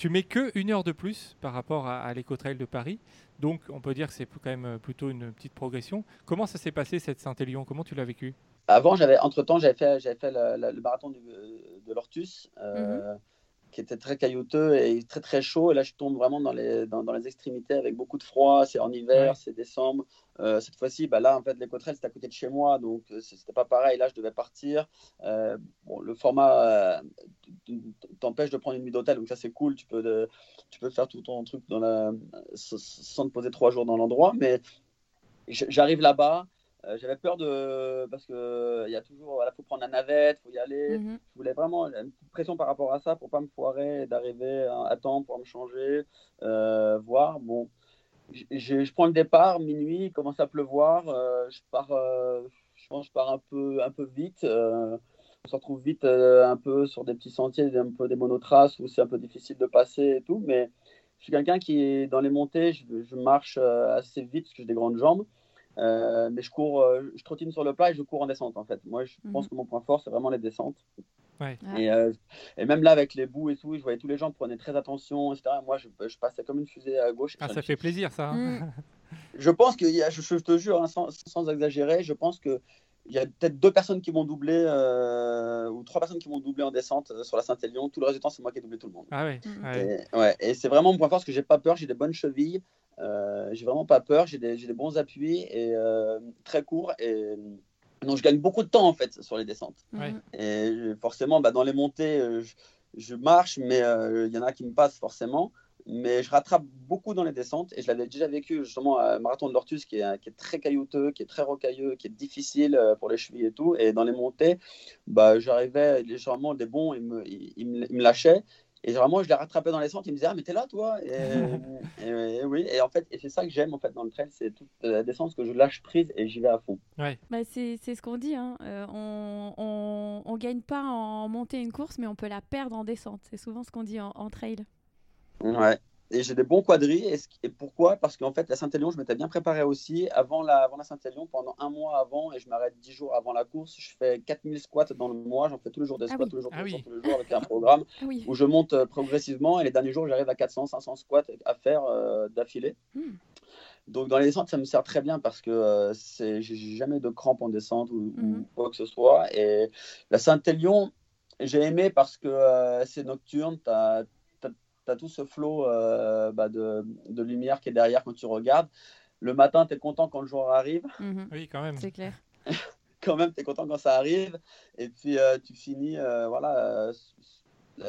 Tu mets que une heure de plus par rapport à, à l'éco-trail de Paris. Donc, on peut dire que c'est quand même euh, plutôt une petite progression. Comment ça s'est passé cette Saint-Élion? Comment tu l'as vécu? Avant, j'avais entre-temps, j'avais fait, j'avais fait le, marathon de l'Ortus. Euh, mhm qui était très caillouteux et très très chaud. Et là, je tombe vraiment dans les, dans, dans les extrémités avec beaucoup de froid. C'est en hiver, c'est décembre. Euh, cette fois-ci, bah là, en fait, l'écotrel, c'était à côté de chez moi, donc euh, c'était pas pareil. Là, je devais partir. Euh, bon, le format t'empêche de prendre une nuit d'hôtel, donc ça, c'est cool. Tu peux, de, tu peux faire tout ton truc dans la, sans te poser trois jours dans l'endroit. Mais j'arrive là-bas. Euh, j'avais peur de. Parce qu'il y a toujours. Voilà, faut prendre la navette, faut y aller. Mhm. Je voulais vraiment une pression par rapport à ça pour pas me foirer, d'arriver à temps pour me changer, euh, voir. Bon, je, prends le départ, minuit, il commence à pleuvoir. Euh, je pars. je pense je pars un peu, un peu vite. on se retrouve vite un peu sur des petits sentiers, un peu des monotraces où c'est un peu difficile de passer et tout. Mais je suis quelqu'un qui, dans les montées, je, je marche assez vite parce que j'ai des grandes jambes. Euh, mais je cours, euh, je trottine sur le plat et je cours en descente en fait. Moi, je mhm. pense que mon point fort, c'est vraiment les descentes. Ouais. Et, euh, et, même là, avec les bouts et tout, je voyais tous les gens prenaient très attention, etc. Moi, je, je passais comme une fusée à gauche. Ah, ça fait plaisir, ça. Hein. Mm. je pense que, je, je, te jure, hein, sans, sans, exagérer, je pense que il y a peut-être deux personnes qui m'ont doublé ou trois personnes qui m'ont doublé en descente sur la Saint-Élion. Tout le reste du temps, c'est moi qui ai doublé tout le monde. Ah ouais. Et, ouais. et c'est vraiment mon point fort parce que j'ai pas peur, j'ai des bonnes chevilles. Euh, j'ai vraiment pas peur, j'ai des, des, bons appuis et euh, très courts et donc je gagne beaucoup de temps en fait sur les descentes. Et forcément, bah, dans les montées, euh, je, marche, mais il y en a qui me passent forcément. Mais je rattrape beaucoup dans les descentes et je l'avais déjà vécu justement à Marathon de l'Ortus qui est, qui est, très caillouteux, qui est très rocailleux, qui est difficile pour les chevilles et tout. Et dans les montées, bah, j'arrivais légèrement des bons, ils me, ils me lâchaient et vraiment, je l'ai rattrapé dans les centres. Il me disait, ah, mais t'es là, toi? Et, oui, et en fait, et c'est ça que j'aime en fait dans le trail, c'est toute la descente que je lâche prise et j'y vais à fond. Ouais. Bah, c'est, ce qu'on dit. Hein. Euh, on, on, on, gagne pas en montée une course, mais on peut la perdre en descente. C'est souvent ce qu'on dit en, en trail. Ouais et j'ai des bons quadris. Et, pourquoi? Parce qu'en fait, la Saint-Élion, je m'étais bien préparé aussi avant la, avant la Saint-Élion, pendant un mois avant, et je m'arrête 10 jours avant la course. Je fais 4000 squats dans le mois, j'en fais tous les jours des ah squats, tous, les jours, ah tous, jours, tous les jours, avec un programme ah où je monte euh, progressivement. Et les derniers jours, j'arrive à 400, 500 squats à faire euh, d'affilée. Hmm. Donc dans les descentes, ça me sert très bien parce que euh, c'est j'ai jamais de crampes en descente ou, hmm. quoi que ce soit. Et la Saint-Élion, j'ai aimé parce que c'est nocturne, tu as tu as tout ce flot euh, bah, de, de, lumière qui est derrière quand tu regardes. Le matin, tu es content quand le jour arrive. Mhm. Oui, quand même. C'est clair. quand même, tu es content quand ça arrive. Et puis, euh, tu finis, euh, voilà,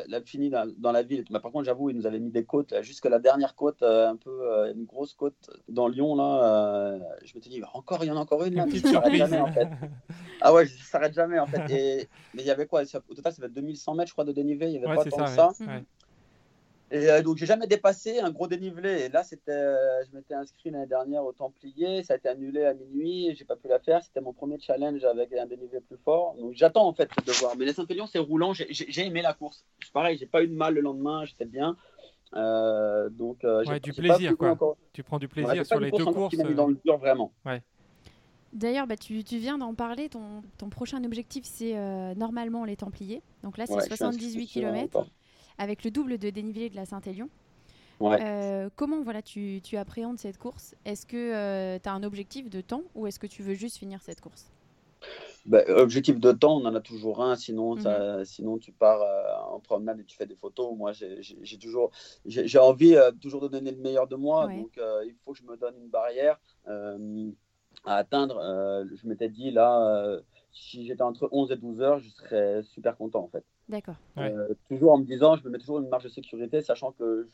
la, fini dans, dans, la ville. Mais par contre, j'avoue, ils nous avaient mis des côtes, jusqu'à la dernière côte, un peu, une grosse côte dans Lyon. Là, je me suis dit, encore, il y en a encore une. Là, une s'arrête jamais, en fait. ah ouais, ça s'arrête jamais, en fait. Et, mais il y avait quoi? Au total, ça fait 2100 mètres, je crois, de dénivelé. Il y avait ouais, pas tant ça, que ça. Et euh, donc, j'ai jamais dépassé un gros dénivelé. Et là, c'était, euh, je m'étais inscrit l'année dernière au Templier. Ça a été annulé à minuit. J'ai pas pu la faire. C'était mon premier challenge avec un dénivelé plus fort. Donc, j'attends en fait de voir. Mais les Saint-Élion, c'est roulant. J'ai aimé la course. C'est pareil, j'ai pas eu de mal le lendemain. J'étais bien. Euh, donc, ouais, du plaisir, quoi. Tu prends du plaisir sur les deux courses. Qui dans le dur, vraiment. Ouais. D'ailleurs, bah, tu, tu, viens d'en parler. Ton, ton, prochain objectif, c'est normalement les Templiers. Donc là, c'est 78 km avec le double de dénivelé de la Saint-Élion. Euh, comment voilà, tu, tu, appréhendes cette course? Est-ce que tu as un objectif de temps ou est-ce que tu veux juste finir cette course? Bah, objectif de temps, on en a toujours un. Sinon, mhm. sinon tu pars en promenade et tu fais des photos. Moi, j'ai toujours, j'ai envie toujours de donner le meilleur de moi. Donc, il faut que je me donne une barrière à atteindre. je m'étais dit là, si j'étais entre 11 et 12 heures, je serais super content en fait. D'accord. toujours en me disant, je me mets toujours une marge de sécurité, sachant que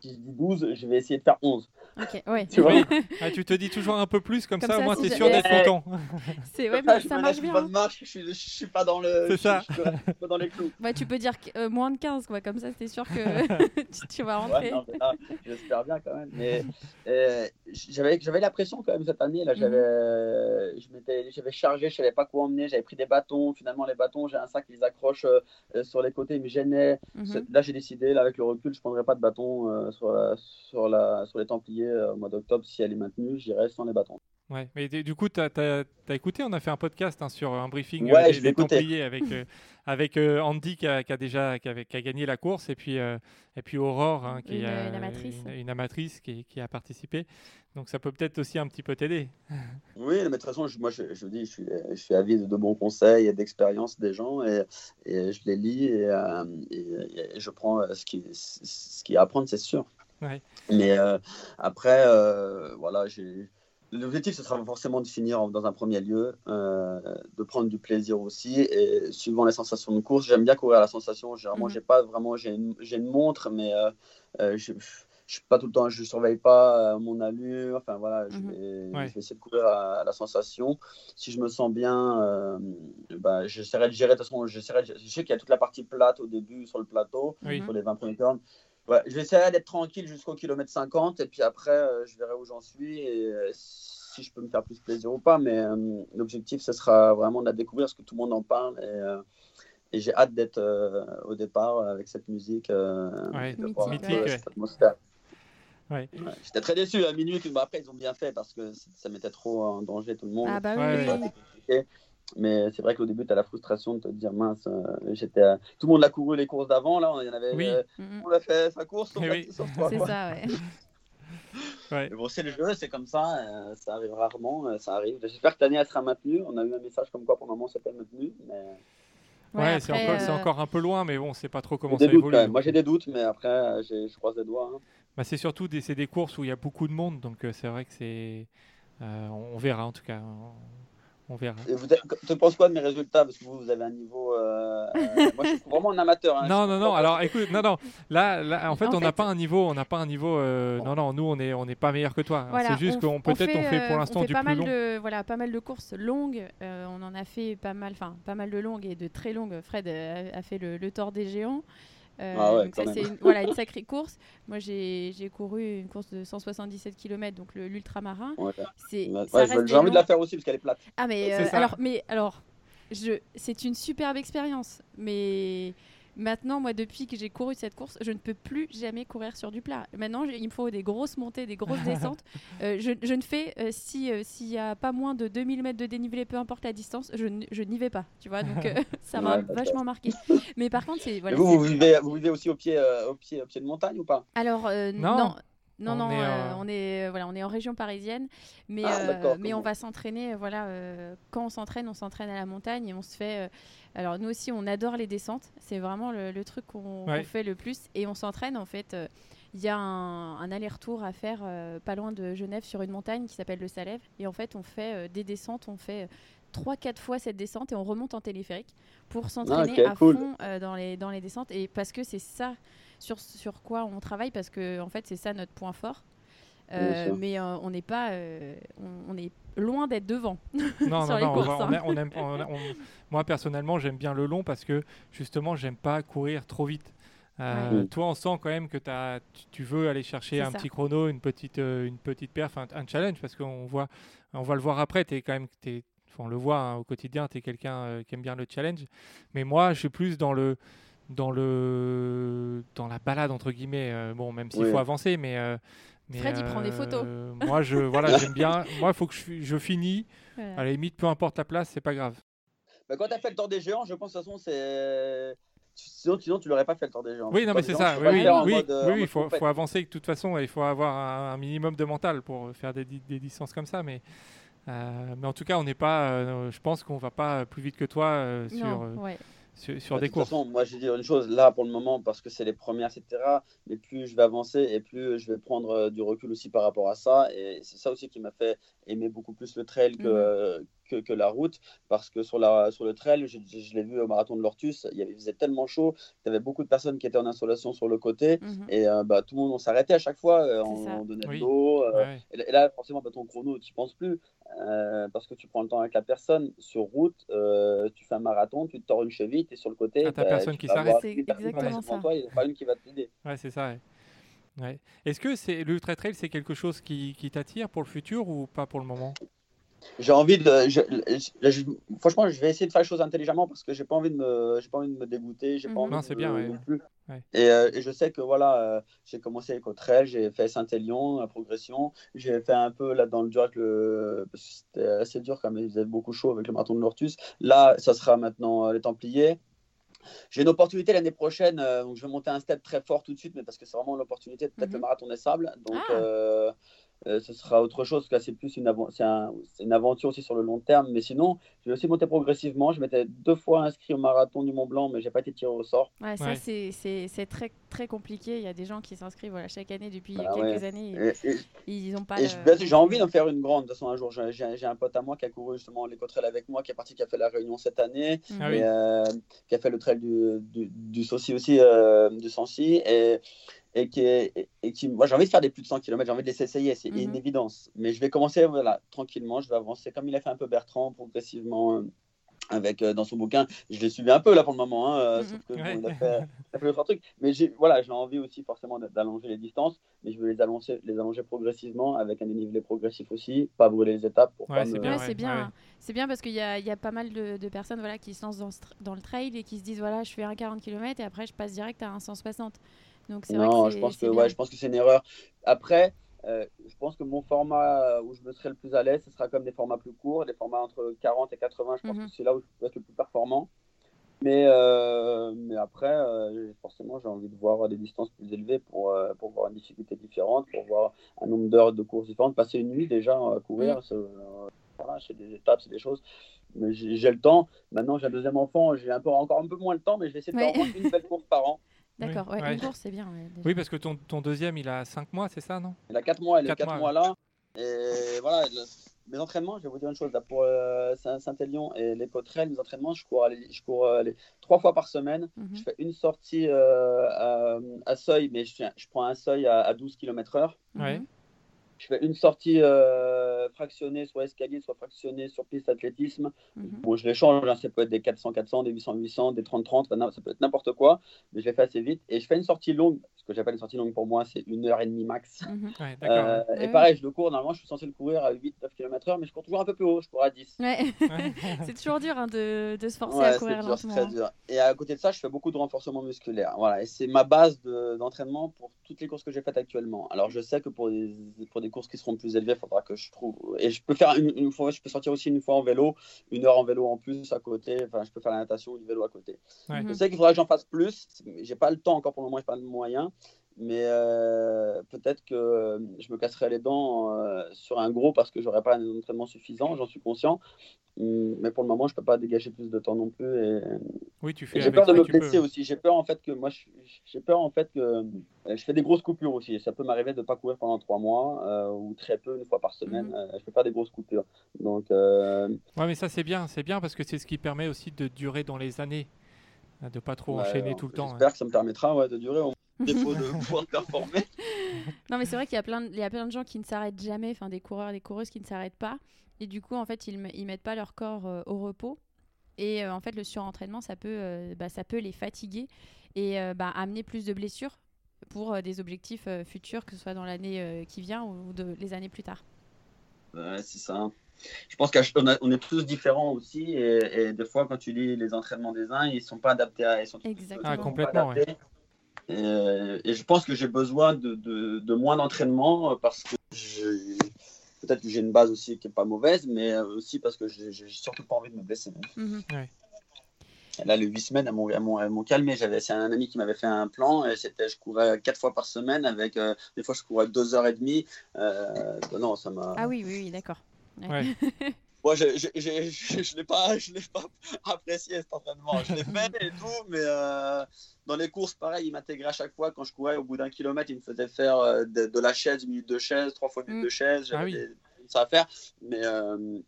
si je dis 12, je vais essayer de faire 11. Ok, ouais. Tu, vois ah, tu te dis toujours un peu plus, comme, ça, au moins tu es sûr d'être content. C'est ouais, mais ça marche bien. Bonne marche, je, suis, je suis pas dans le. C'est ça. Je, suis pas dans les clous. Ouais, tu peux dire euh, moins de 15, quoi. Comme ça, c'est sûr que tu, vas rentrer. Ouais, J'espère bien quand même. Mais euh, j'avais, j'avais la pression quand même cette année. Là, j'avais, mhm. je m'étais, j'avais chargé, je savais pas quoi emmener. J'avais pris des bâtons. Finalement, les bâtons, j'ai un sac qui les accroche euh, sur les côtés, ils me gênaient. Mhm. Là, j'ai décidé, là, avec le recul, je prendrai pas de bâton sur la sur, la, sur les Templiers euh, au mois d'octobre, si elle est maintenue, j'irai sans les bâtons. Ouais, mais du coup, tu as, écouté, on a fait un podcast hein, sur un briefing ouais, des, Templiers avec, euh, avec euh, Andy qui a, qui a déjà qui a, qui a, gagné la course et puis, et puis Aurore hein, qui une, a, une, amatrice, une, amatrice qui, qui, a participé. Donc ça peut peut-être aussi un petit peu t'aider. Oui, mais de toute façon, je, moi je, je, dis, je suis, je suis avide de bons conseils et d'expérience des gens et, et, je les lis et, et, je prends ce qui, ce qui est à apprendre, c'est sûr. Mais euh, après, euh, voilà, L'objectif, ce sera forcément de finir dans un premier lieu, euh, de prendre du plaisir aussi, et suivant les sensations de course, j'aime bien courir à la sensation. Généralement, mhm. j'ai pas vraiment, j'ai une, une, montre, mais je, je suis pas tout le temps, je surveille pas mon allure. Enfin voilà, je, mhm. vais, je, vais, essayer de courir à, la sensation. Si je me sens bien, bah, j'essaierai de gérer. De toute façon, je sais qu'il y a toute la partie plate au début sur le plateau, sur les 20 premiers je vais essayer d'être tranquille jusqu'au kilomètre 50 et puis après, euh, je verrai où j'en suis et euh, si je peux me faire plus plaisir ou pas. Mais euh, l'objectif, ce sera vraiment de la découvrir parce que tout le monde en parle et, et j'ai hâte d'être au départ avec cette musique. Ouais, mythique, cette atmosphère. Ouais. J'étais très déçu à minuit. Après, ils ont bien fait parce que ça mettait trop en danger tout le monde. Ah bah oui. Mais c'est vrai qu'au début, tu as la frustration de te dire mince, euh, j'étais tout le monde a couru les courses d'avant, là, il y en avait. Oui. Euh, on l'a fait sa course, on oui. C'est ça, ouais. ouais. Bon, c'est le jeu, c'est comme ça, euh, ça arrive rarement, ça arrive. J'espère que cette année, elle sera maintenue. On a eu un message comme quoi pour le moment, c'était maintenu. Mais... Ouais, c'est encore un peu loin, mais bon, c'est pas trop comment ça évolue. Moi, j'ai des doutes, mais après, je croise les doigts. Hein. Bah, c'est surtout des, des courses où il y a beaucoup de monde, donc c'est vrai que c'est. on verra en tout cas. On verra. tu penses quoi de mes résultats? Parce que vous, vous avez un niveau. Euh, euh, moi, je suis vraiment un amateur. Hein. non, non, non. Alors, écoute, non, non. Là, là en fait, on n'a pas un niveau. On n'a pas un niveau. Euh, non, non. Nous, on est, on n'est pas meilleur que toi. c'est juste qu'on peut-être on fait pour l'instant du pas plus mal De, voilà, pas mal de courses longues. on en a fait pas mal. Enfin, pas mal de longues et de très longues. Fred a, fait le, le Tour des Géants. Euh, ah donc ça, c'est une, voilà, une sacrée course. Moi, j'ai couru une course de 177 km, donc l'ultramarin. Ouais. J'ai envie de la faire aussi parce qu'elle est plate. Ah, mais euh, alors, mais alors, c'est une superbe expérience, mais Maintenant, moi, depuis que j'ai couru cette course, je ne peux plus jamais courir sur du plat. Maintenant, il me faut des grosses montées, des grosses descentes. Euh, je, ne fais, euh, si euh, s'il y a pas moins de 2000 mètres de dénivelé, peu importe la distance, je, n'y vais pas. Tu vois, donc ça m'a vachement marqué. Mais par contre, c'est voilà, vous, vous, vivez, vous vivez aussi au pied, au pied, au pied de montagne ou pas? Alors non. non. Non, on est, on est, voilà, on est en région parisienne, mais, ah, mais on va s'entraîner. Voilà, quand on s'entraîne, on s'entraîne à la montagne et on se fait alors nous aussi, on adore les descentes. C'est vraiment le, truc qu'on fait le plus. Et on s'entraîne en fait. Euh, il y a un, aller-retour à faire euh, pas loin de Genève sur une montagne qui s'appelle le Salève. Et en fait, on fait euh, des descentes. On fait trois, quatre fois cette descente et on remonte en téléphérique pour s'entraîner ah, à fond dans, les, dans les descentes. Et parce que c'est ça sur, sur quoi on travaille, parce que en fait, c'est ça notre point fort. mais on n'est pas, on, est loin d'être devant. Non, non, non, on, aime, moi personnellement, j'aime bien le long parce que justement, j'aime pas courir trop vite. Euh, toi, on sent quand même que as, tu, veux aller chercher un petit chrono, une petite, euh, une petite perf, un, challenge, parce qu'on voit, on va le voir après. Es quand même, es, on le voit hein, au quotidien, tu es quelqu'un euh, qui aime bien le challenge. Mais moi, je suis plus dans le, dans le, dans la balade entre guillemets. bon, même s'il faut avancer, mais Fred, il prend des photos. moi, je, voilà, j'aime bien. Moi, il faut que je, je finis. À la limite, peu importe la place, c'est pas grave. Bah, quand tu as fait le temps des géants, je pense de toute façon, c'est Sinon, sinon tu l'aurais pas fait le Tour des Géants. Oui, non, mais c'est ça. Oui, oui, mode, euh, oui, il faut, avancer de toute façon. Il faut avoir un, un minimum de mental pour faire des, di- des distances comme ça. Mais, euh, mais en tout cas, on n'est pas. euh, je pense qu'on va pas plus vite que toi euh, sur, Non, euh, ouais. Sur, sur Bah, des de toute courses. façon, moi, je vais dire une chose, là, pour le moment, parce que c'est les premières, etc., mais plus je vais avancer et plus je vais prendre euh, du recul aussi par rapport à ça. Et c'est ça aussi qui m'a fait aimer beaucoup plus le trail que, Mhm. Que, que la route, parce que sur, la, sur le trail, je, je- je l'ai vu au marathon de l'Ortus, il, il faisait tellement chaud, il y avait beaucoup de personnes qui étaient en installation sur le côté, Mhm. et euh, bah, tout le monde, on s'arrêtait à chaque fois, euh, on, on donnait Oui. de l'eau. euh, Ouais. et là- et là, forcément, bah, ton chrono, tu penses plus. euh, parce que tu prends le temps avec la personne. Sur route, euh, tu fais un marathon, tu te tords une cheville, tu es sur le côté. Ah, t'as bah, personne tu qui s'arrête. C'est exactement ça. Toi, il n'y a pas une qui va t'aider. Ouais, c'est ça. ouais. Ouais. Est-ce que c'est l'ultra trail, c'est quelque chose qui, qui t'attire pour le futur ou pas pour le moment? J'ai envie de. je- je- je- franchement, je vais essayer de faire les choses intelligemment parce que j'ai pas envie de me, j'ai pas envie de me dégoûter. J'ai Mhm. pas envie Non, de- c'est bien, ouais. non plus. Ouais. Et, euh, et je sais que voilà, euh, j'ai commencé avec Autrel, j'ai fait Saint-Élion, la progression. J'ai fait un peu là dans le dur avec le. parce que C'était assez dur quand même, il faisait beaucoup chaud avec le marathon de l'Ortus. Là, ça sera maintenant euh, les Templiers. J'ai une opportunité l'année prochaine, euh, donc je vais monter un step très fort tout de suite, mais parce que c'est vraiment l'opportunité, peut-être Mhm. le marathon des sables. Donc Ah. Euh, ce sera autre chose, parce que là, c'est plus une, avan- c'est un- c'est une aventure aussi sur le long terme. Mais sinon, je vais aussi monter progressivement. Je m'étais deux fois inscrit au marathon du Mont Blanc, mais j'ai pas été tiré au sort. Ouais, ça Ouais. c'est- c'est c'est très très compliqué. Il y a des gens qui s'inscrivent voilà, chaque année depuis Bah quelques ouais. années. Et, et- et ils n'ont pas. et le- je- ben, j'ai envie d'en faire une grande. De toute façon, un jour, j'ai- j'ai j'ai un pote à moi qui a couru justement les Cotterelles avec moi, qui est parti, qui a fait la Réunion cette année. Mhm. Ah et, euh, qui a fait le trail du, du, du Saucy aussi, euh, du Sancy, et, et qui, est, et, et qui, moi j'ai envie de faire des plus de 100 km, j'ai envie de les essayer, c'est Mhm. une évidence. Mais je vais commencer voilà, tranquillement, je vais avancer comme il a fait un peu Bertrand, progressivement. euh, avec, euh, dans son bouquin, je l'ai suivi un peu là pour le moment, hein, euh, Mhm. sauf que bon, Ouais. il, a fait, il a fait d'autres trucs. Mais j'ai voilà, j'ai envie aussi forcément d'allonger les distances, mais je veux les allonger, les allonger progressivement avec un dénivelé progressif aussi, pas brûler les étapes pour Ouais, c'est me- bien, Ouais, c'est bien. ouais. C'est bien parce qu'il y a, il y a pas mal de, de personnes voilà, qui se lancent dans, dans le trail et qui se disent voilà, je fais un 40 km et après je passe direct à un 160. Donc c'est vrai Non, que je pense que c'est ouais, je pense que c'est une erreur. Après, euh, je pense que mon format euh, où je me serai le plus à l'aise, ce sera comme des formats plus courts, des formats entre 40 et 80. Je pense Mhm. que c'est là où je peux être le plus performant. Mais, euh, mais après, euh, forcément, j'ai envie de voir des distances plus élevées pour, pour voir une difficulté différente, pour voir un nombre d'heures de courses différentes. Passer une nuit déjà à courir, Mhm. c'est voilà, c'est des étapes, c'est des choses. Mais j'ai j'ai le temps. Maintenant, j'ai un deuxième enfant, j'ai un peu, encore un peu moins le temps, mais je vais essayer de faire Ouais. une belle course par an. D'accord, ouais, Ouais. une course c'est bien. ouais. Oui, parce que ton, ton deuxième, il a 5 mois, c'est ça, non? Il a 4 mois, il est Quatre 4 mois, mois, là. Et voilà, le- mes entraînements, je vais vous dire une chose. Là, pour euh, Saint- Saint-Élion et les Cotterelles, mes entraînements, je cours, je cours euh, trois fois par semaine. Mhm. Je fais une sortie euh, à, à seuil, mais je, je prends un seuil à, à 12 km/h. Ouais. Mhm. Je fais une sortie euh, fractionnée, soit escalier, soit fractionnée sur piste athlétisme. Mhm. Bon, je les change, hein, ça peut être des 400-400, des 800-800, des 30-30, enfin, ça peut être n'importe quoi, mais je les fais assez vite. Et je fais une sortie longue, ce que j'appelle une sortie longue pour moi, c'est une heure et demie max. Mhm. Ouais, d'accord. Euh, ouais. et pareil, je le cours, normalement, je suis censé le courir à 8-9 km/h, mais je cours toujours un peu plus haut, je cours à 10. Ouais. ouais. c'est toujours dur hein, de, de se forcer Ouais, à c'est courir dur, lentement. très dur. Et à côté de ça, je fais beaucoup de renforcement musculaire. Voilà, et c'est ma base de- d'entraînement pour toutes les courses que j'ai faites actuellement. Alors, je sais que pour des, pour des courses qui seront plus élevées, il faudra que je trouve. Et je peux faire une, une fois, je peux sortir aussi une fois en vélo, une heure en vélo en plus à côté. Enfin, je peux faire la natation ou du vélo à côté. Ouais. Je sais qu'il faudra que j'en fasse plus. J'ai pas le temps encore pour le moment, j'ai pas le moyen. Mais euh, peut-être que je me casserai les dents euh, sur un gros parce que j'aurai pas un entraînement suffisant, j'en suis conscient. Hum, Mais pour le moment, je peux pas dégager plus de temps non plus. Et, Oui, tu fais j'ai peur de me blesser peux. aussi. J'ai peur en fait que moi, je- j'ai peur en fait que euh, je fais des grosses coupures aussi. Ça peut m'arriver de pas courir pendant trois mois euh, ou très peu, une fois par semaine. Mhm. Euh, je peux faire des grosses coupures. Donc euh, Ouais, mais ça, c'est bien. C'est bien parce que c'est ce qui permet aussi de durer dans les années. hein, De pas trop ouais, enchaîner euh, tout le temps. hein. J'espère que ça me permettra ouais, de durer au défaut de pouvoir performer. Non, mais c'est vrai qu'il y a plein de, il y a plein de gens qui ne s'arrêtent jamais, enfin des coureurs, des coureuses qui ne s'arrêtent pas. Et du coup, en fait, ils, ils mettent pas leur corps euh, au repos. Et euh, en fait, le surentraînement, ça peut, euh, bah, ça peut les fatiguer et euh, bah, amener plus de blessures pour euh, des objectifs euh, futurs, que ce soit dans l'année euh, qui vient ou de, les années plus tard. Ouais, c'est ça. Je pense qu'on est tous différents aussi. Et, et des fois, quand tu lis les entraînements des uns, ils sont pas adaptés à. Ils sont, Exactement. Ah, sont complètement, pas adaptés. Et, et je pense que j'ai besoin de, de, de moins d'entraînement parce que peut-être que j'ai une base aussi qui est pas mauvaise, mais aussi parce que j'ai surtout pas envie de me blesser. Mhm. là, les huit semaines, elles m'ont calmé. C'est un ami qui m'avait fait un plan et c'était je courais quatre fois par semaine avec des fois je courais deux heures et demie. non, ça m'a. Ah oui, oui, oui d'accord. Ouais. Moi, je ne l'ai pas, pas apprécié cet entraînement. Je l'ai fait et tout, mais euh, dans les courses, pareil, il m'intégrait à chaque fois. Quand je courais, au bout d'un kilomètre, il me faisait faire euh, de, la chaise, une minute de chaise, trois fois une minute mm. de chaise. J'avais ah ça à faire. Mais euh,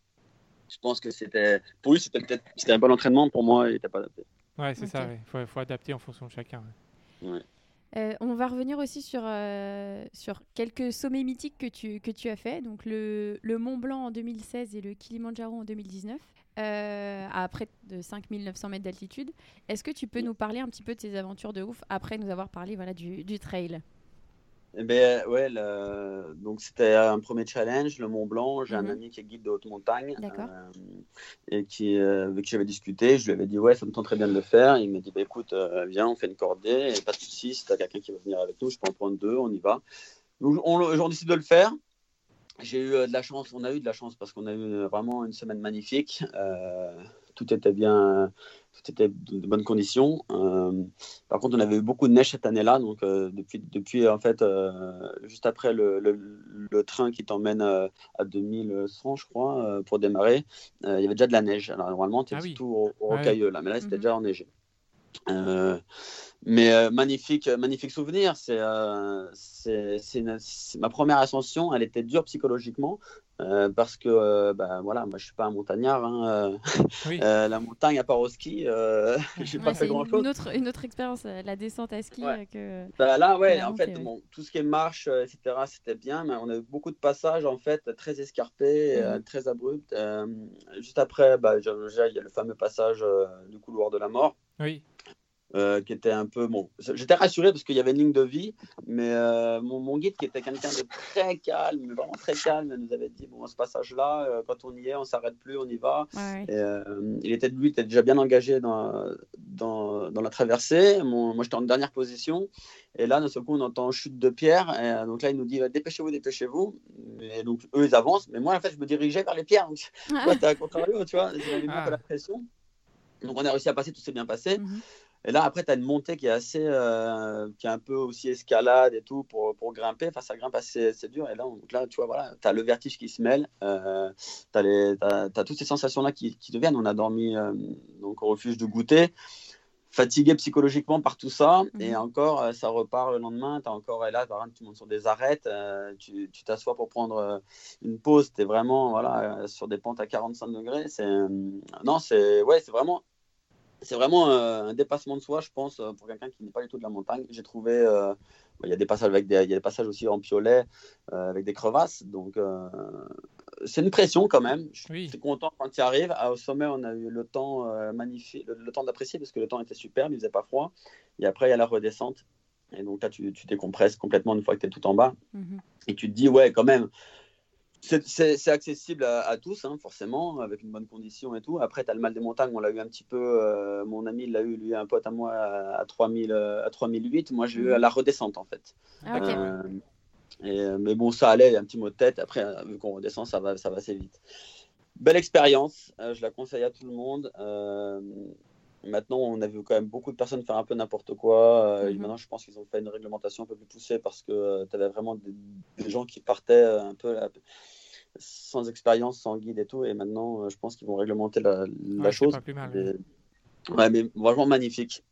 je pense que c'était. Pour lui, c'était peut-être un bon entraînement. Pour moi, il n'était pas adapté. Ouais, c'est ça. Il faut, adapter en fonction de chacun. Ouais. Euh, on va revenir aussi sur, euh, sur quelques sommets mythiques que tu, que tu as fait. Donc le, le Mont Blanc en 2016 et le Kilimanjaro en 2019, euh, à près de 5900 mètres d'altitude. Est-ce que tu peux nous parler un petit peu de tes aventures de ouf après nous avoir parlé voilà, du, du trail? Eh ben, ouais, donc c'était un premier challenge, le Mont Blanc. J'ai un mhm. ami qui est guide de haute montagne euh, et qui, euh, avec qui j'avais discuté. Je lui avais dit, ouais, ça me tente très bien de le faire. Il m'a dit, bah, écoute, euh, viens, on fait une cordée, et pas de soucis, Si tu as quelqu'un qui va venir avec nous, je peux en prendre deux, on y va. Donc, on, on décide de le faire. J'ai eu de la chance, on a eu de la chance parce qu'on a eu vraiment une semaine magnifique. Tout était bien c'était de bonnes conditions. Euh, par contre, on avait eu beaucoup de neige cette année-là, donc euh, depuis, depuis en fait, euh, juste après le, le, train qui t'emmène à 2100, je crois, pour démarrer, il y avait déjà de la neige. Alors normalement, tu es ah tout au, rocailleux là, mais là, c'était mhm. déjà enneigé. Mais magnifique, magnifique souvenir. C'est ma première ascension. Elle était dure psychologiquement. Euh, parce que euh, bah, voilà, moi je suis pas un montagnard. Hein, euh, la montagne à part au ski, j'ai pas fait grand chose. Une autre, une autre expérience, la descente à ski. Que, bah, là, ouais, en fait, bon, tout ce qui est marche, etc., c'était bien, mais on a eu beaucoup de passages en fait très escarpés, mhm. très abrupts. juste après, bah, il y a le fameux passage du couloir de la mort. Oui. Euh, qui était un peu bon. J'étais rassuré parce qu'il y avait une ligne de vie, mais euh, mon, guide qui était quelqu'un de très calme, vraiment très calme, nous avait dit bon, ce passage-là, euh, quand on y est, on s'arrête plus, on y va. il était lui, était déjà bien engagé dans, dans, dans la traversée. moi, j'étais en dernière position, et là, d'un seul coup, on entend chute de pierre. Et donc là, il nous dit dépêchez-vous, dépêchez-vous. Et donc eux, ils avancent, mais moi, en fait, je me dirigeais vers les pierres. Donc, ah. tu contrario, tu vois, j'avais ah. la pression. Donc on a réussi à passer, tout s'est bien passé. Mhm. Et là, après, tu as une montée qui est assez, euh, qui est un peu aussi escalade et tout pour, pour grimper. Enfin, ça grimpe assez, c'est dur. Et là, donc là, tu vois, voilà, tu as le vertige qui se mêle. Euh, tu as, toutes ces sensations-là qui, qui deviennent. On a dormi euh, donc au refuge de goûter, fatigué psychologiquement par tout ça. Et mhm. encore, euh, ça repart le lendemain. Tu as encore, et là, par exemple, tu montes sur des arêtes. tu t'assois pour prendre une pause. Tu es vraiment voilà, sur des pentes à 45 degrés. Non, c'est, ouais, c'est vraiment c'est vraiment euh, un dépassement de soi, je pense, euh, pour quelqu'un qui n'est pas du tout de la montagne. J'ai trouvé, euh, il y a des passages avec des, il y a des passages aussi en piolet avec des crevasses, donc c'est une pression quand même. Je suis content quand tu arrives. Au sommet, on a eu le temps magnifique, le, temps d'apprécier parce que le temps était superbe, il faisait pas froid. Et après, il y a la redescente. Et donc là, tu, tu décompresses complètement une fois que tu es tout en bas. Mhm. Et tu te dis, ouais, quand même, c'est accessible à, tous, hein, forcément, avec une bonne condition et tout. Après, tu as le mal des montagnes, on l'a eu un petit peu. Euh, mon ami, il l'a eu, lui, un pote à moi, à, 3000, à 3008. Moi, j'ai eu à la redescente, en fait. Ah, euh, et, mais bon, ça allait, un petit mot de tête. Après, vu qu'on redescend, ça va, ça va assez vite. Belle expérience, euh, je la conseille à tout le monde. Maintenant, on a vu quand même beaucoup de personnes faire un peu n'importe quoi. Mhm. Maintenant, je pense qu'ils ont fait une réglementation un peu plus poussée parce que tu avais vraiment des, gens qui partaient un peu sans expérience, sans guide et tout. Et maintenant, euh, je pense qu'ils vont réglementer la, la chose. Pas plus mal, ouais. mais vraiment magnifique.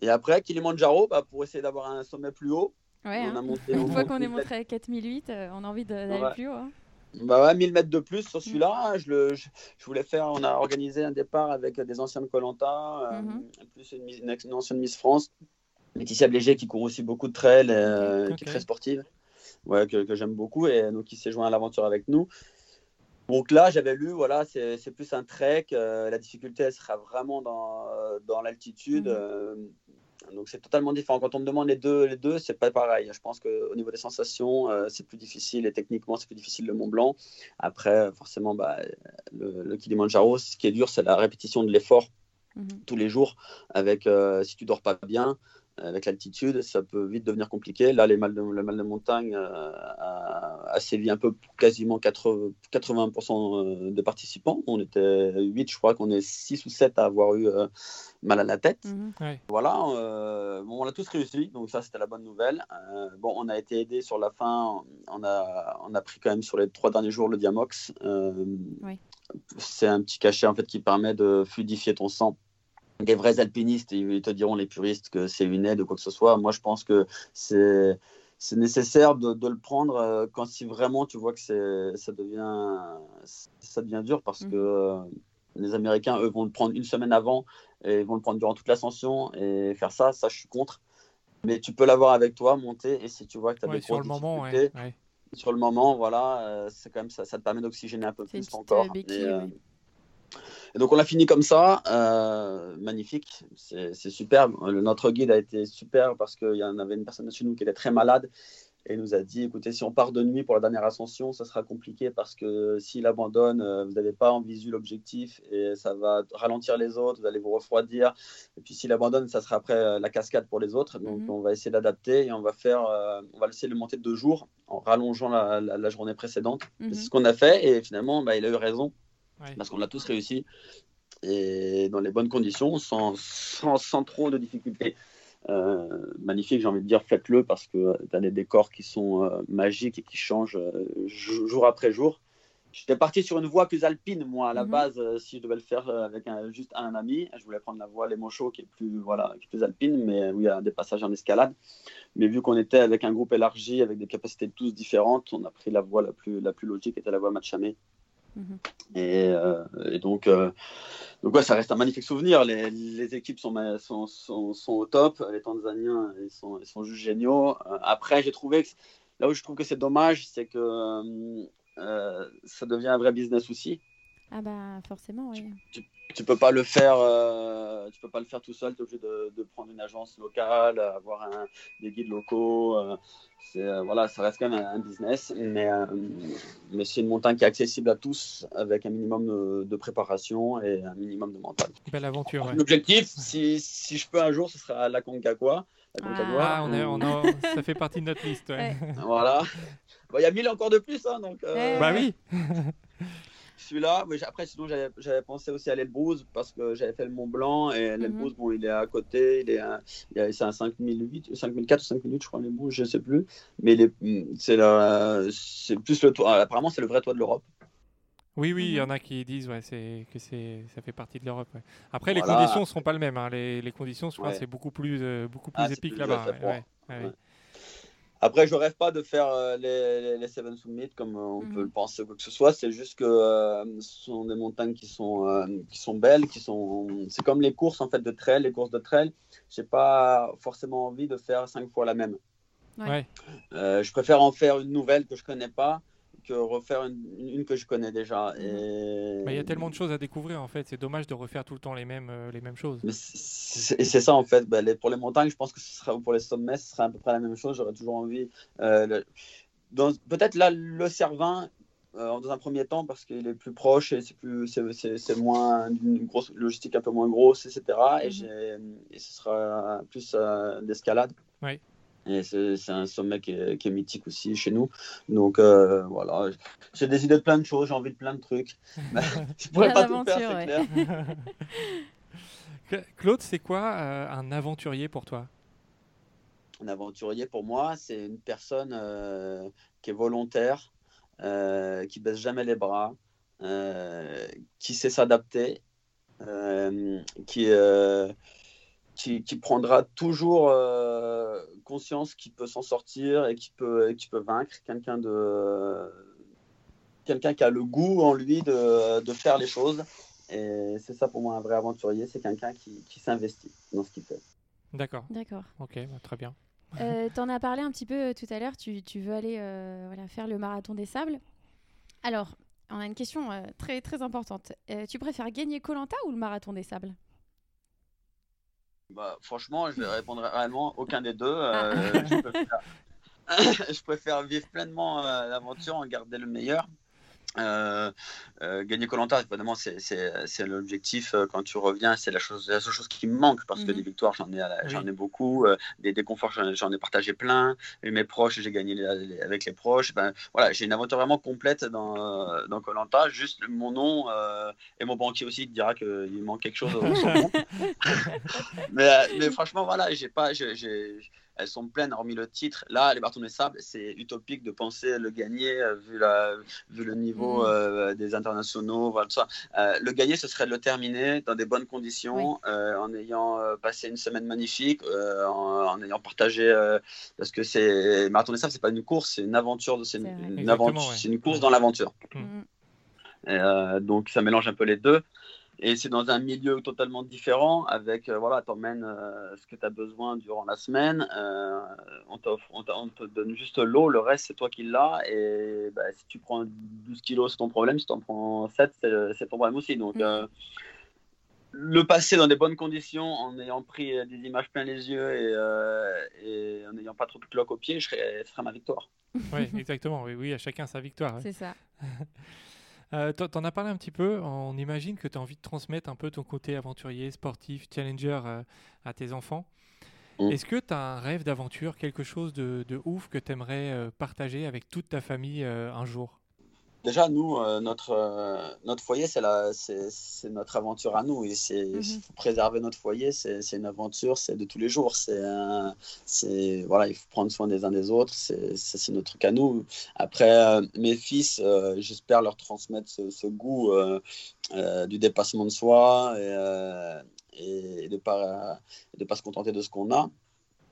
Et après, Kilimanjaro, bah, pour essayer d'avoir un sommet plus haut. Ouais, on a hein. monté, Une fois qu'on est monté à 4008, euh, on a envie d'aller plus haut. Hein. Bah ouais, 1000 mètres de plus sur celui-là. Je, le, je, voulais faire, on a organisé un départ avec des anciens de Colanta, euh, mhm. plus une, une, ancienne Miss France, Laetitia Bléger qui court aussi beaucoup de trail, qui est très sportive ouais, que, que j'aime beaucoup et donc il s'est joint à l'aventure avec nous. Donc là, j'avais lu, voilà, c'est plus un trek. Euh, la difficulté, elle sera vraiment dans, dans l'altitude. Mhm. Euh, donc c'est totalement différent. Quand on me demande les deux, les deux, c'est pas pareil. Je pense qu'au niveau des sensations, euh, c'est plus difficile et techniquement, c'est plus difficile le Mont Blanc. Après, forcément, bah, le, le Kilimanjaro, ce qui est dur, c'est la répétition de l'effort mhm. tous les jours. Avec si tu dors pas bien, avec l'altitude, ça peut vite devenir compliqué. Là, les mal de, le mal de montagne euh, a, sévi un peu pour quasiment 80%, 80 de participants. On était 8, je crois qu'on est 6 ou 7 à avoir eu euh, mal à la tête. Mhm. Voilà, euh, bon, on a tous réussi, donc ça, c'était la bonne nouvelle. bon, on a été aidé sur la fin. On a, on a pris quand même sur les trois derniers jours le Diamox. C'est un petit cachet en fait qui permet de fluidifier ton sang des vrais alpinistes, ils te diront, les puristes, que c'est une aide ou quoi que ce soit. Moi, je pense que c'est c'est nécessaire de, de, le prendre euh, quand si vraiment tu vois que ça devient ça devient dur parce mmh. que euh, les Américains eux vont le prendre une semaine avant et vont le prendre durant toute l'ascension et faire ça. Ça je suis contre. Mais tu peux l'avoir avec toi monter et si tu vois que tu as des sur le moment sur le moment voilà euh, c'est quand même ça ça te permet d'oxygéner un peu plus encore. et donc on a fini comme ça, euh, magnifique, c'est superbe. Notre guide a été super parce qu'il y en avait une personne chez nous qui était très malade et nous a dit écoutez, si on part de nuit pour la dernière ascension, ça sera compliqué parce que s'il abandonne, euh, vous n'avez pas en visu l'objectif et ça va ralentir les autres, vous allez vous refroidir. Et puis s'il abandonne, ça sera après euh, la cascade pour les autres. Donc mhm. on va essayer d'adapter et on va faire, on va essayer de monter deux jours en rallongeant la, journée précédente. C'est ce mhm. qu'on a fait et finalement, bah, il a eu raison parce qu'on a tous réussi et dans les bonnes conditions, sans, sans, trop de difficultés. Euh, magnifique, j'ai envie de dire, faites-le parce que tu as des décors qui sont euh, magiques et qui changent euh, jour après jour. J'étais parti sur une voie plus alpine, moi, à la mhm. base, si je devais le faire avec un, juste un ami. Je voulais prendre la voie Les Monchaux, qui est plus, voilà, qui est plus alpine, mais où il y a des passages en escalade. Mais vu qu'on était avec un groupe élargi, avec des capacités tous différentes, on a pris la voie la plus, la plus logique, qui était la voie Machamé. Mhm. Et, et, donc, donc ouais, ça reste un magnifique souvenir. Les, équipes sont, sont, au top. Les Tanzaniens, ils sont, ils sont juste géniaux. Euh, après, j'ai trouvé que là où je trouve que c'est dommage, c'est que euh, euh, ça devient un vrai business aussi. Ah bah forcément, oui. Tu, tu, peux pas le faire, tu peux pas le faire tout seul. Tu es obligé de, de, prendre une agence locale, avoir un, des guides locaux. Euh, voilà, ça reste quand même un, business, mais, euh, mais c'est une montagne qui est accessible à tous avec un minimum de, préparation et un minimum de mental. Belle aventure. L'objectif, si, si, je peux un jour, ce sera la Concagua. Ah, on est, on ça fait partie de notre liste. Voilà. Il y a mille encore de plus, hein, donc. Euh, bah oui. celui-là. Mais après, sinon, j'avais pensé aussi à l'Elbrouze parce que j'avais fait le Mont Blanc et mhm. l'Elbrouze, bon, il est à côté. Il est, à, c'est à 5008, 5004 ou 5008, je crois, l'Elbrouze, je ne sais plus. Mais c'est, c'est plus le toit. Apparemment, c'est le vrai toit de l'Europe. Oui, oui, il y mhm. en a qui disent ouais, c'est, que c'est, ça fait partie de l'Europe. Après, les conditions ne seront pas les mêmes. Hein. Les, les, conditions, je crois, c'est beaucoup plus, euh, beaucoup plus ah, épique là-bas. Après, je rêve pas de faire euh, les, les, Seven Summit comme euh, on peut mhm. le penser ou quoi que ce soit. C'est juste que euh, ce sont des montagnes qui sont, qui sont belles, qui sont. C'est comme les courses en fait de trail, les courses de trail. J'ai pas forcément envie de faire cinq fois la même. Ouais. je préfère en faire une nouvelle que je connais pas que refaire une, que je connais déjà. Mhm. Il y a tellement de choses à découvrir en fait, c'est dommage de refaire tout le temps les mêmes, euh, les mêmes choses. Et c'est ça en fait, bah, les, pour les montagnes, je pense que ce sera, pour les sommets, ce sera à peu près la même chose. J'aurais toujours envie. Euh, Peut-être là, le Cervin, euh, dans un premier temps, parce qu'il est plus proche et c'est plus c'est moins une grosse logistique un peu moins grosse, etc. Et, mhm. et ce sera plus euh, d'escalade. Oui. Et c'est un sommet qui est, mythique aussi chez nous. Donc euh, voilà, j'ai des idées de plein de choses, j'ai envie de plein de trucs. je pourrais pas tout faire, clair. Claude, c'est quoi euh, un aventurier pour toi? Un aventurier pour moi, c'est une personne euh, qui est volontaire, qui baisse jamais les bras, qui sait s'adapter, qui qui, qui, prendra toujours conscience qu'il peut s'en sortir et qu'il peut, qui peut vaincre, quelqu'un de quelqu'un qui a le goût en lui de, de faire les choses. Et c'est ça pour moi un vrai aventurier, c'est quelqu'un qui, qui s'investit dans ce qu'il fait. D'accord. D'accord. Ok, bah, très bien. Euh, tu en as parlé un petit peu euh, tout à l'heure, tu, tu, veux aller euh, voilà, faire le marathon des sables. Alors, on a une question très, très importante. tu préfères gagner Colanta ou le marathon des sables? Bah, franchement, je vais répondre réellement aucun des deux. Euh, je, préfère... vivre pleinement euh, l'aventure, en garder le meilleur. Euh, euh, gagner Colanta, évidemment, c'est l'objectif euh, quand tu reviens. C'est la, chose, la seule chose qui me manque parce que mhm. des victoires, j'en ai, j'en ai beaucoup. des déconforts, j'en ai partagé plein. Et mes proches, j'ai gagné avec les proches. Ben, voilà, j'ai une aventure vraiment complète dans Colanta. Juste mon nom et mon banquier aussi qui dira qu'il manque quelque chose. mais, mais, franchement, voilà, j'ai pas. j'ai elles sont pleines, hormis le titre. Là, les bâtons de sable, c'est utopique de penser le gagner euh, vu, la, vu le niveau mm. euh, des internationaux. Voilà, ça. Euh, le gagner, ce serait le terminer dans des bonnes conditions, en ayant passé une semaine magnifique, en, ayant partagé. parce que c'est marathon des sables, c'est pas une course, c'est une aventure. C'est une, une, course dans l'aventure. Mm. donc ça mélange un peu les deux et c'est dans un milieu totalement différent avec euh, voilà t'emmènes euh, ce que tu as besoin durant la semaine euh, on, on, te donne juste l'eau le reste c'est toi qui l'as. Et bah, si tu prends 12 kilos c'est ton problème. Si tu en prends 7 c'est ton problème aussi. Donc mm. le passer dans des bonnes conditions en ayant pris des images plein les yeux et, et en n'ayant pas trop de cloques au pied je serais, ce serait ma victoire. Oui exactement. Oui, oui à chacun sa victoire c'est ça Euh, tu en as parlé un petit peu. On imagine que tu as envie de transmettre un peu ton côté aventurier, sportif, challenger euh, à tes enfants. Mm. Est-ce que tu as un rêve d'aventure, quelque chose de, ouf que tu aimerais euh, partager avec toute ta famille un jour? Déjà, nous, euh, notre, euh, notre foyer, c'est, la, c'est, notre aventure à nous. Et c'est mhm. préserver notre foyer, c'est, une aventure, c'est de tous les jours. C'est, c'est, voilà, il faut prendre soin des uns des autres. C'est, c'est notre truc à nous. Après, euh, mes fils, j'espère leur transmettre ce, goût du dépassement de soi et, et de ne pas, de pas se contenter de ce qu'on a.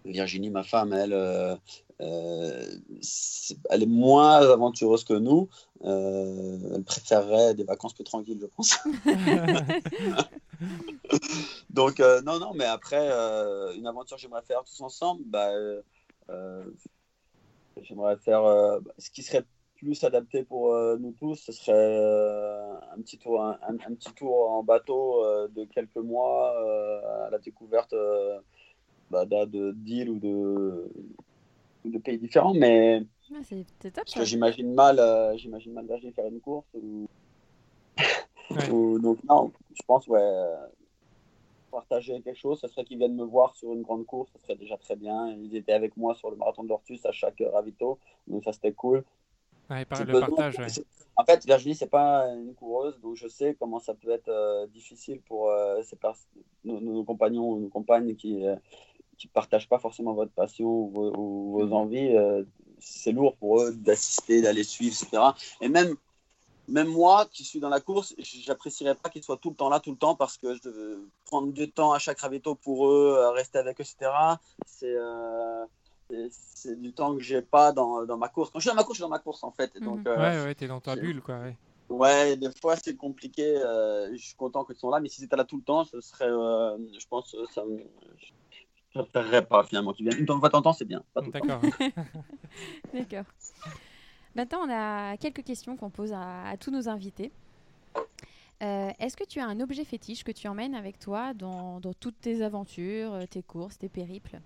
Virginie, ma femme, elle, euh, elle est moins aventureuse que nous. Euh, elle préférerait des vacances plus tranquilles, je pense. Donc, euh, non, non, mais après, une aventure que j'aimerais faire tous ensemble, bah, j'aimerais faire ce qui serait plus adapté pour nous tous, ce serait un, petit tour, un, un, petit tour en bateau de quelques mois à la découverte bah, d'îles ou de, de pays différents, mais c'est top. J'imagine mal, euh, j'imagine mal faire une course ou... donc non, je pense ouais, partager quelque chose, ce serait qu'ils viennent me voir sur une grande course, ce serait déjà très bien. Ils étaient avec moi sur le marathon d'Ortus à chaque ravito, donc ça c'était cool. Ouais, le partage, En fait, Virginie, c'est pas une coureuse, donc je sais comment ça peut être euh, difficile pour euh, nos, nos, compagnons ou nos compagnes qui, qui ne partagent pas forcément votre passion ou vos, mhm. envies, euh, c'est lourd pour eux d'assister, d'aller suivre, etc. Et même, même moi qui suis dans la course, j'apprécierais pas qu'ils soient tout le temps là, tout le temps, parce que je devais prendre du temps à chaque ravito pour eux, rester avec eux, etc. Euh, c'est. c'est du temps que j'ai pas dans, dans, ma course. Quand je suis dans ma course, je suis dans ma course en fait. Donc, mhm. euh, ouais, ouais, t'es dans ta bulle quoi. Ouais. Ouais, des fois c'est compliqué. je suis content qu'ils soient là, mais si c'était là tout le temps, ce serait, je pense, ça, préférerais pas finalement qu'ils viennent. Une fois de temps, c'est bien. D'accord. D'accord. Maintenant, on a quelques questions qu'on pose à, tous nos invités. Euh, est-ce que tu as un objet fétiche que tu emmènes avec toi dans, dans toutes tes aventures, euh, tes courses, tes périples?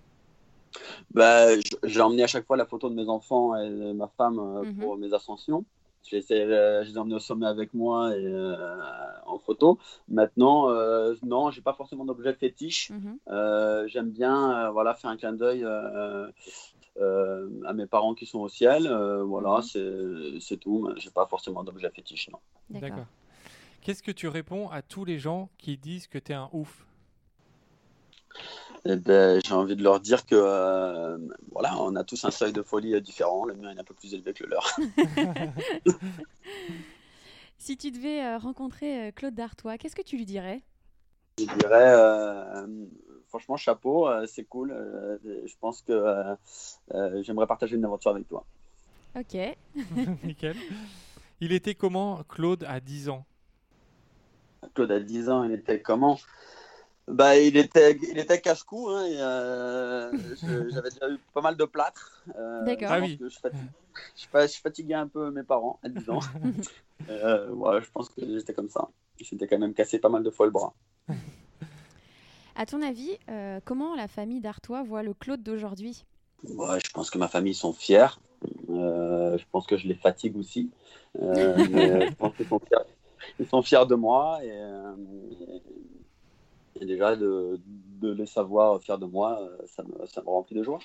Bah, J'ai emmené à chaque fois la photo de mes enfants et de ma femme euh, mhm. pour mes ascensions. Je les, ai, emmenés au sommet avec moi et, euh, en photo. Maintenant, euh, non, j'ai pas forcément d'objet fétiche. Mhm. Euh, j'aime bien voilà, faire un clin d'œil à mes parents qui sont au ciel. voilà, mhm. c'est tout. J'ai pas forcément d'objet fétiche, non. D'accord. Qu'est-ce que tu réponds à tous les gens qui disent que tu es un ouf? Eh ben, j'ai envie de leur dire que euh, voilà, on a tous un seuil de folie euh, différent. Le mien est un peu plus élevé que le leur. si tu devais euh, rencontrer Claude Dartois, qu'est-ce que tu lui dirais? Je dirais, franchement, chapeau, c'est cool. je pense que j'aimerais partager une aventure avec toi. Ok. Nickel. Il était comment, Claude, à 10 ans? Claude, à 10 ans, il était comment? Bah, il était, il était casse-cou. Hein, euh, J'avais déjà eu pas mal de plâtre. Euh, D'accord. Ah oui. Je, je, fatiguais un peu mes parents à 10 ans. euh, ouais, je pense que j'étais comme ça. J'étais quand même cassé pas mal de fois le bras. À ton avis, euh, comment la famille d'Artois voit le Claude d'aujourd'hui? Ouais, Je pense que ma famille sont fiers. je pense que je les fatigue aussi. je pense qu'ils sont fiers, ils sont fiers de moi et, et déjà de, de, les savoir fiers de moi, ça me, ça me remplit de joie.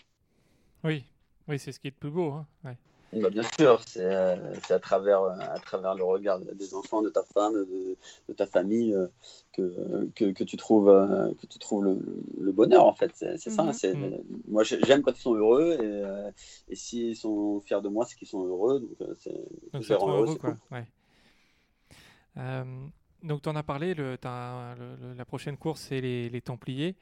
Oui, oui, c'est ce qui est le plus beau. Hein. Ouais. Bah, bien sûr, c'est à travers, à travers le regard des enfants, de ta femme, de, de ta famille euh, que, que, que, tu trouves, euh, que tu trouves le, le bonheur en fait. C'est ça. Mhm. mhm. Moi j'aime quand ils sont heureux et, euh, et s'ils sont fiers de moi, c'est qu'ils sont heureux. Donc c'est heureux. heureux quoi. Ouais. Donc tu en as parlé, le, le, la prochaine course c'est les, les Templiers.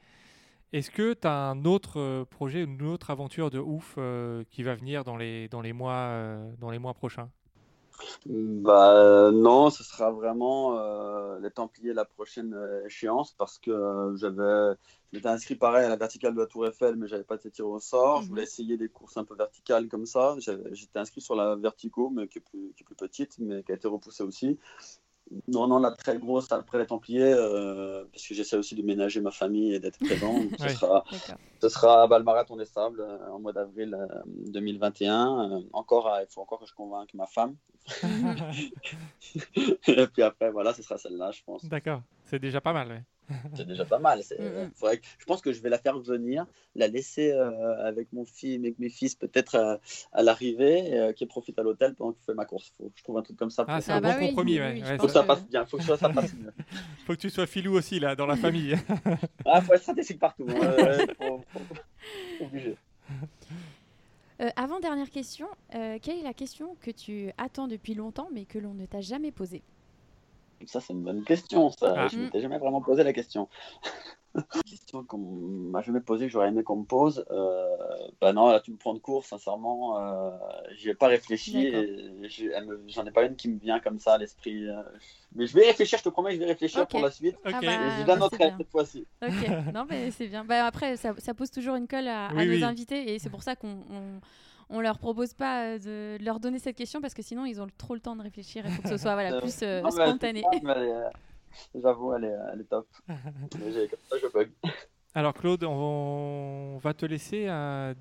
Est-ce que tu as un autre euh, projet, une autre aventure de ouf euh, qui va venir dans les, dans les, mois, euh, dans les mois prochains? Bah non, ce sera vraiment les Templiers la prochaine échéance parce que j'avais j'étais inscrit pareil à la verticale de la Tour Eiffel mais j'avais pas été tiré au sort. Je mhm. voulais essayer des courses un peu verticales comme ça. J'étais inscrit sur la Vertico mais qui est, plus, qui est plus petite mais qui a été repoussée aussi. Non, non, la très grosse après les Templiers, euh, parce que j'essaie aussi de ménager ma famille et d'être présent. ce, sera, ce sera bah, le Marathon des Sables euh, en mois d'avril 2021. Euh, encore, il faut encore que je convainque ma femme. et puis après, voilà, ce sera celle-là, je pense. D'accord, c'est déjà pas mal. C'est déjà pas mal. Mm, mm. je pense que je vais la faire venir, la laisser euh, avec mon fils, avec mes fils peut-être euh, à l'arrivée, euh, qui profite à l'hôtel pendant que je fais ma course. Faut, je trouve un truc comme ça. Ah, c'est un ah bon bah compromis. ouais. faut que ça passe bien. Faut que ça passe bien. faut que tu sois filou aussi là dans la famille. ah, faut être stratégique partout. Hein. faut, obligé. avant dernière question, quelle est la question que tu attends depuis longtemps mais que l'on ne t'a jamais posée? Ça, c'est une bonne question. Ça. Ah. Je ne m'étais jamais vraiment posé la question. Une question qu'on m'a jamais posée, que j'aurais aimé qu'on me pose. Euh, bah non, là, tu me prends de court, sincèrement. Euh, J'y ai pas réfléchi. J'en ai pas une qui me vient comme ça à l'esprit. Euh. Mais je vais réfléchir, je te promets, je vais réfléchir pour la suite. Okay. Ah bah, je la noterai cette fois-ci. Ok, non, mais c'est bien. Bah, après, ça, ça, pose toujours une colle à, nos invités et c'est pour ça qu'on on leur propose pas euh, de leur donner cette question parce que sinon ils ont trop le temps de réfléchir et faut que ce soit voilà, plus euh, spontané. Euh, j'avoue, elle, elle, est top. je bug. Alors Claude, on va te laisser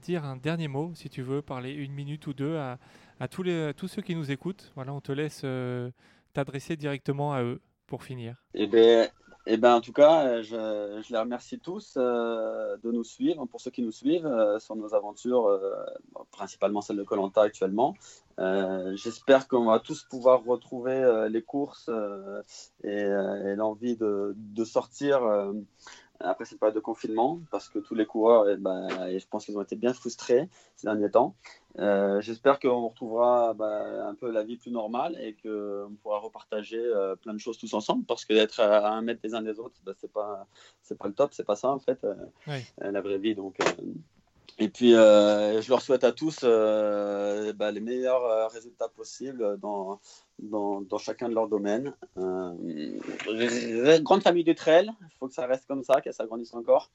dire un dernier mot, si tu veux, parler une minute ou deux à, tous, les, tous ceux qui nous écoutent. Voilà, on te laisse t'adresser directement à eux pour finir. Eh bien, eh ben, en tout cas, euh, je, je les remercie tous euh, de nous suivre, pour ceux qui nous suivent euh, sur nos aventures, principalement celle de Colanta actuellement. J'espère qu'on va tous pouvoir retrouver les courses et, et l'envie de, de, sortir après cette période de confinement, parce que tous les coureurs, eh ben, je pense qu'ils ont été bien frustrés ces derniers temps. Euh, j'espère qu'on retrouvera bah, un peu la vie plus normale et qu'on pourra repartager euh, plein de choses tous ensemble, parce que d'être à, un mètre des uns des autres, bah, c'est pas c'est pas le top, c'est pas ça en fait, euh, la vraie vie. Donc, et puis je leur souhaite à tous bah, les meilleurs résultats possibles dans dans, dans, chacun de leurs domaines. grande famille de trail, il faut que ça reste comme ça, qu'elle s'agrandisse encore.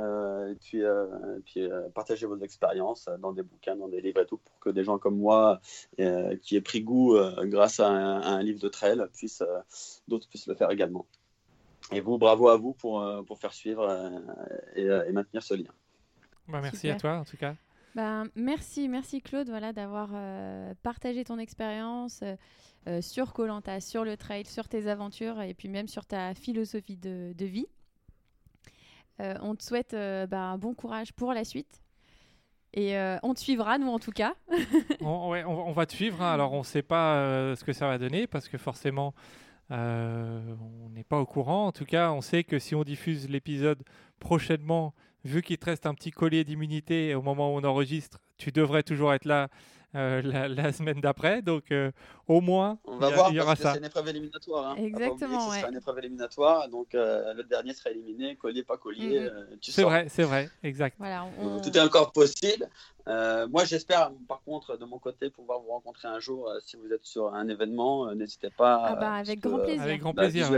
Euh, et puis, euh, puis euh, partagez vos expériences dans des bouquins, dans des livres et tout, pour que des gens comme moi, qui aient pris goût grâce à un, livre de trail, puissent, d'autres puissent le faire également. Et vous, bravo à vous pour, pour faire suivre et, maintenir ce lien. Bah, merci à toi en tout cas. Ben, merci, merci Claude voilà, d'avoir partagé ton expérience sur Colanta, sur le trail, sur tes aventures et puis même sur ta philosophie de, de vie. Euh, on te souhaite euh, bah, un bon courage pour la suite. Et euh, on te suivra, nous en tout cas. on, va te suivre. Hein. Alors, on ne sait pas ce que ça va donner parce que forcément, on n'est pas au courant. En tout cas, on sait que si on diffuse l'épisode prochainement, vu qu'il te reste un petit collier d'immunité au moment où on enregistre, tu devrais toujours être là euh, la, semaine d'après. Donc, euh, au moins, on va voir, y aura parce ça. C'est une épreuve éliminatoire. Hein. Exactement. C'est une épreuve éliminatoire. Donc, euh, le dernier sera éliminé, collier, pas collier. Mm-hmm. c'est vrai, c'est vrai, exact. Voilà, Tout est encore possible. moi, j'espère, par contre, de mon côté, pouvoir vous rencontrer un jour. si vous êtes sur un événement, n'hésitez pas. Ah bah, avec grand plaisir. Avec grand bah, plaisir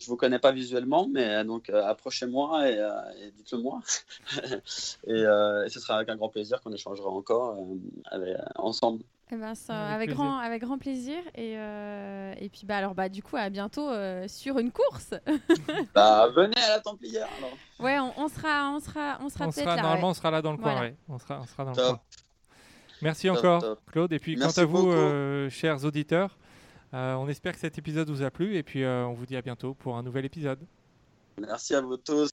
je vous connais pas visuellement, mais euh, donc euh, approchez-moi et, euh, dites-le moi. et, ce sera avec un grand plaisir qu'on échangera encore ensemble. Eh ben, avec, grand, avec grand plaisir. Et, et puis, bah, alors, bah, du coup, à bientôt sur une course. bah, venez à la Templière. Alors. Ouais, on, sera, on sera, on sera, là. Normalement, on sera là dans le coin. Ouais. On, sera, on sera dans le coin. Merci Top, encore, top. Claude. Et puis, Merci quant à vous, euh, chers auditeurs, on espère que cet épisode vous a plu. Et puis, euh, on vous dit à bientôt pour un nouvel épisode. Merci à vous tous.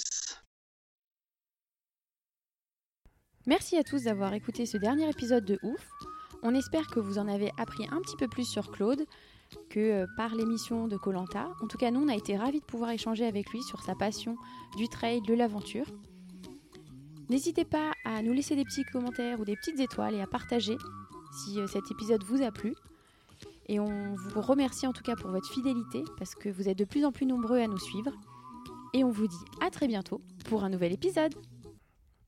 Merci à tous d'avoir écouté ce dernier épisode de Ouf. On espère que vous en avez appris un petit peu plus sur Claude que euh, par l'émission de Colanta. En tout cas, nous, on a été ravis de pouvoir échanger avec lui sur sa passion du trail, de l'aventure. N'hésitez pas à nous laisser des petits commentaires ou des petites étoiles et à partager si euh, cet épisode vous a plu. Et on vous remercie en tout cas pour votre fidélité parce que vous êtes de plus en plus nombreux à nous suivre. Et on vous dit à très bientôt pour un nouvel épisode.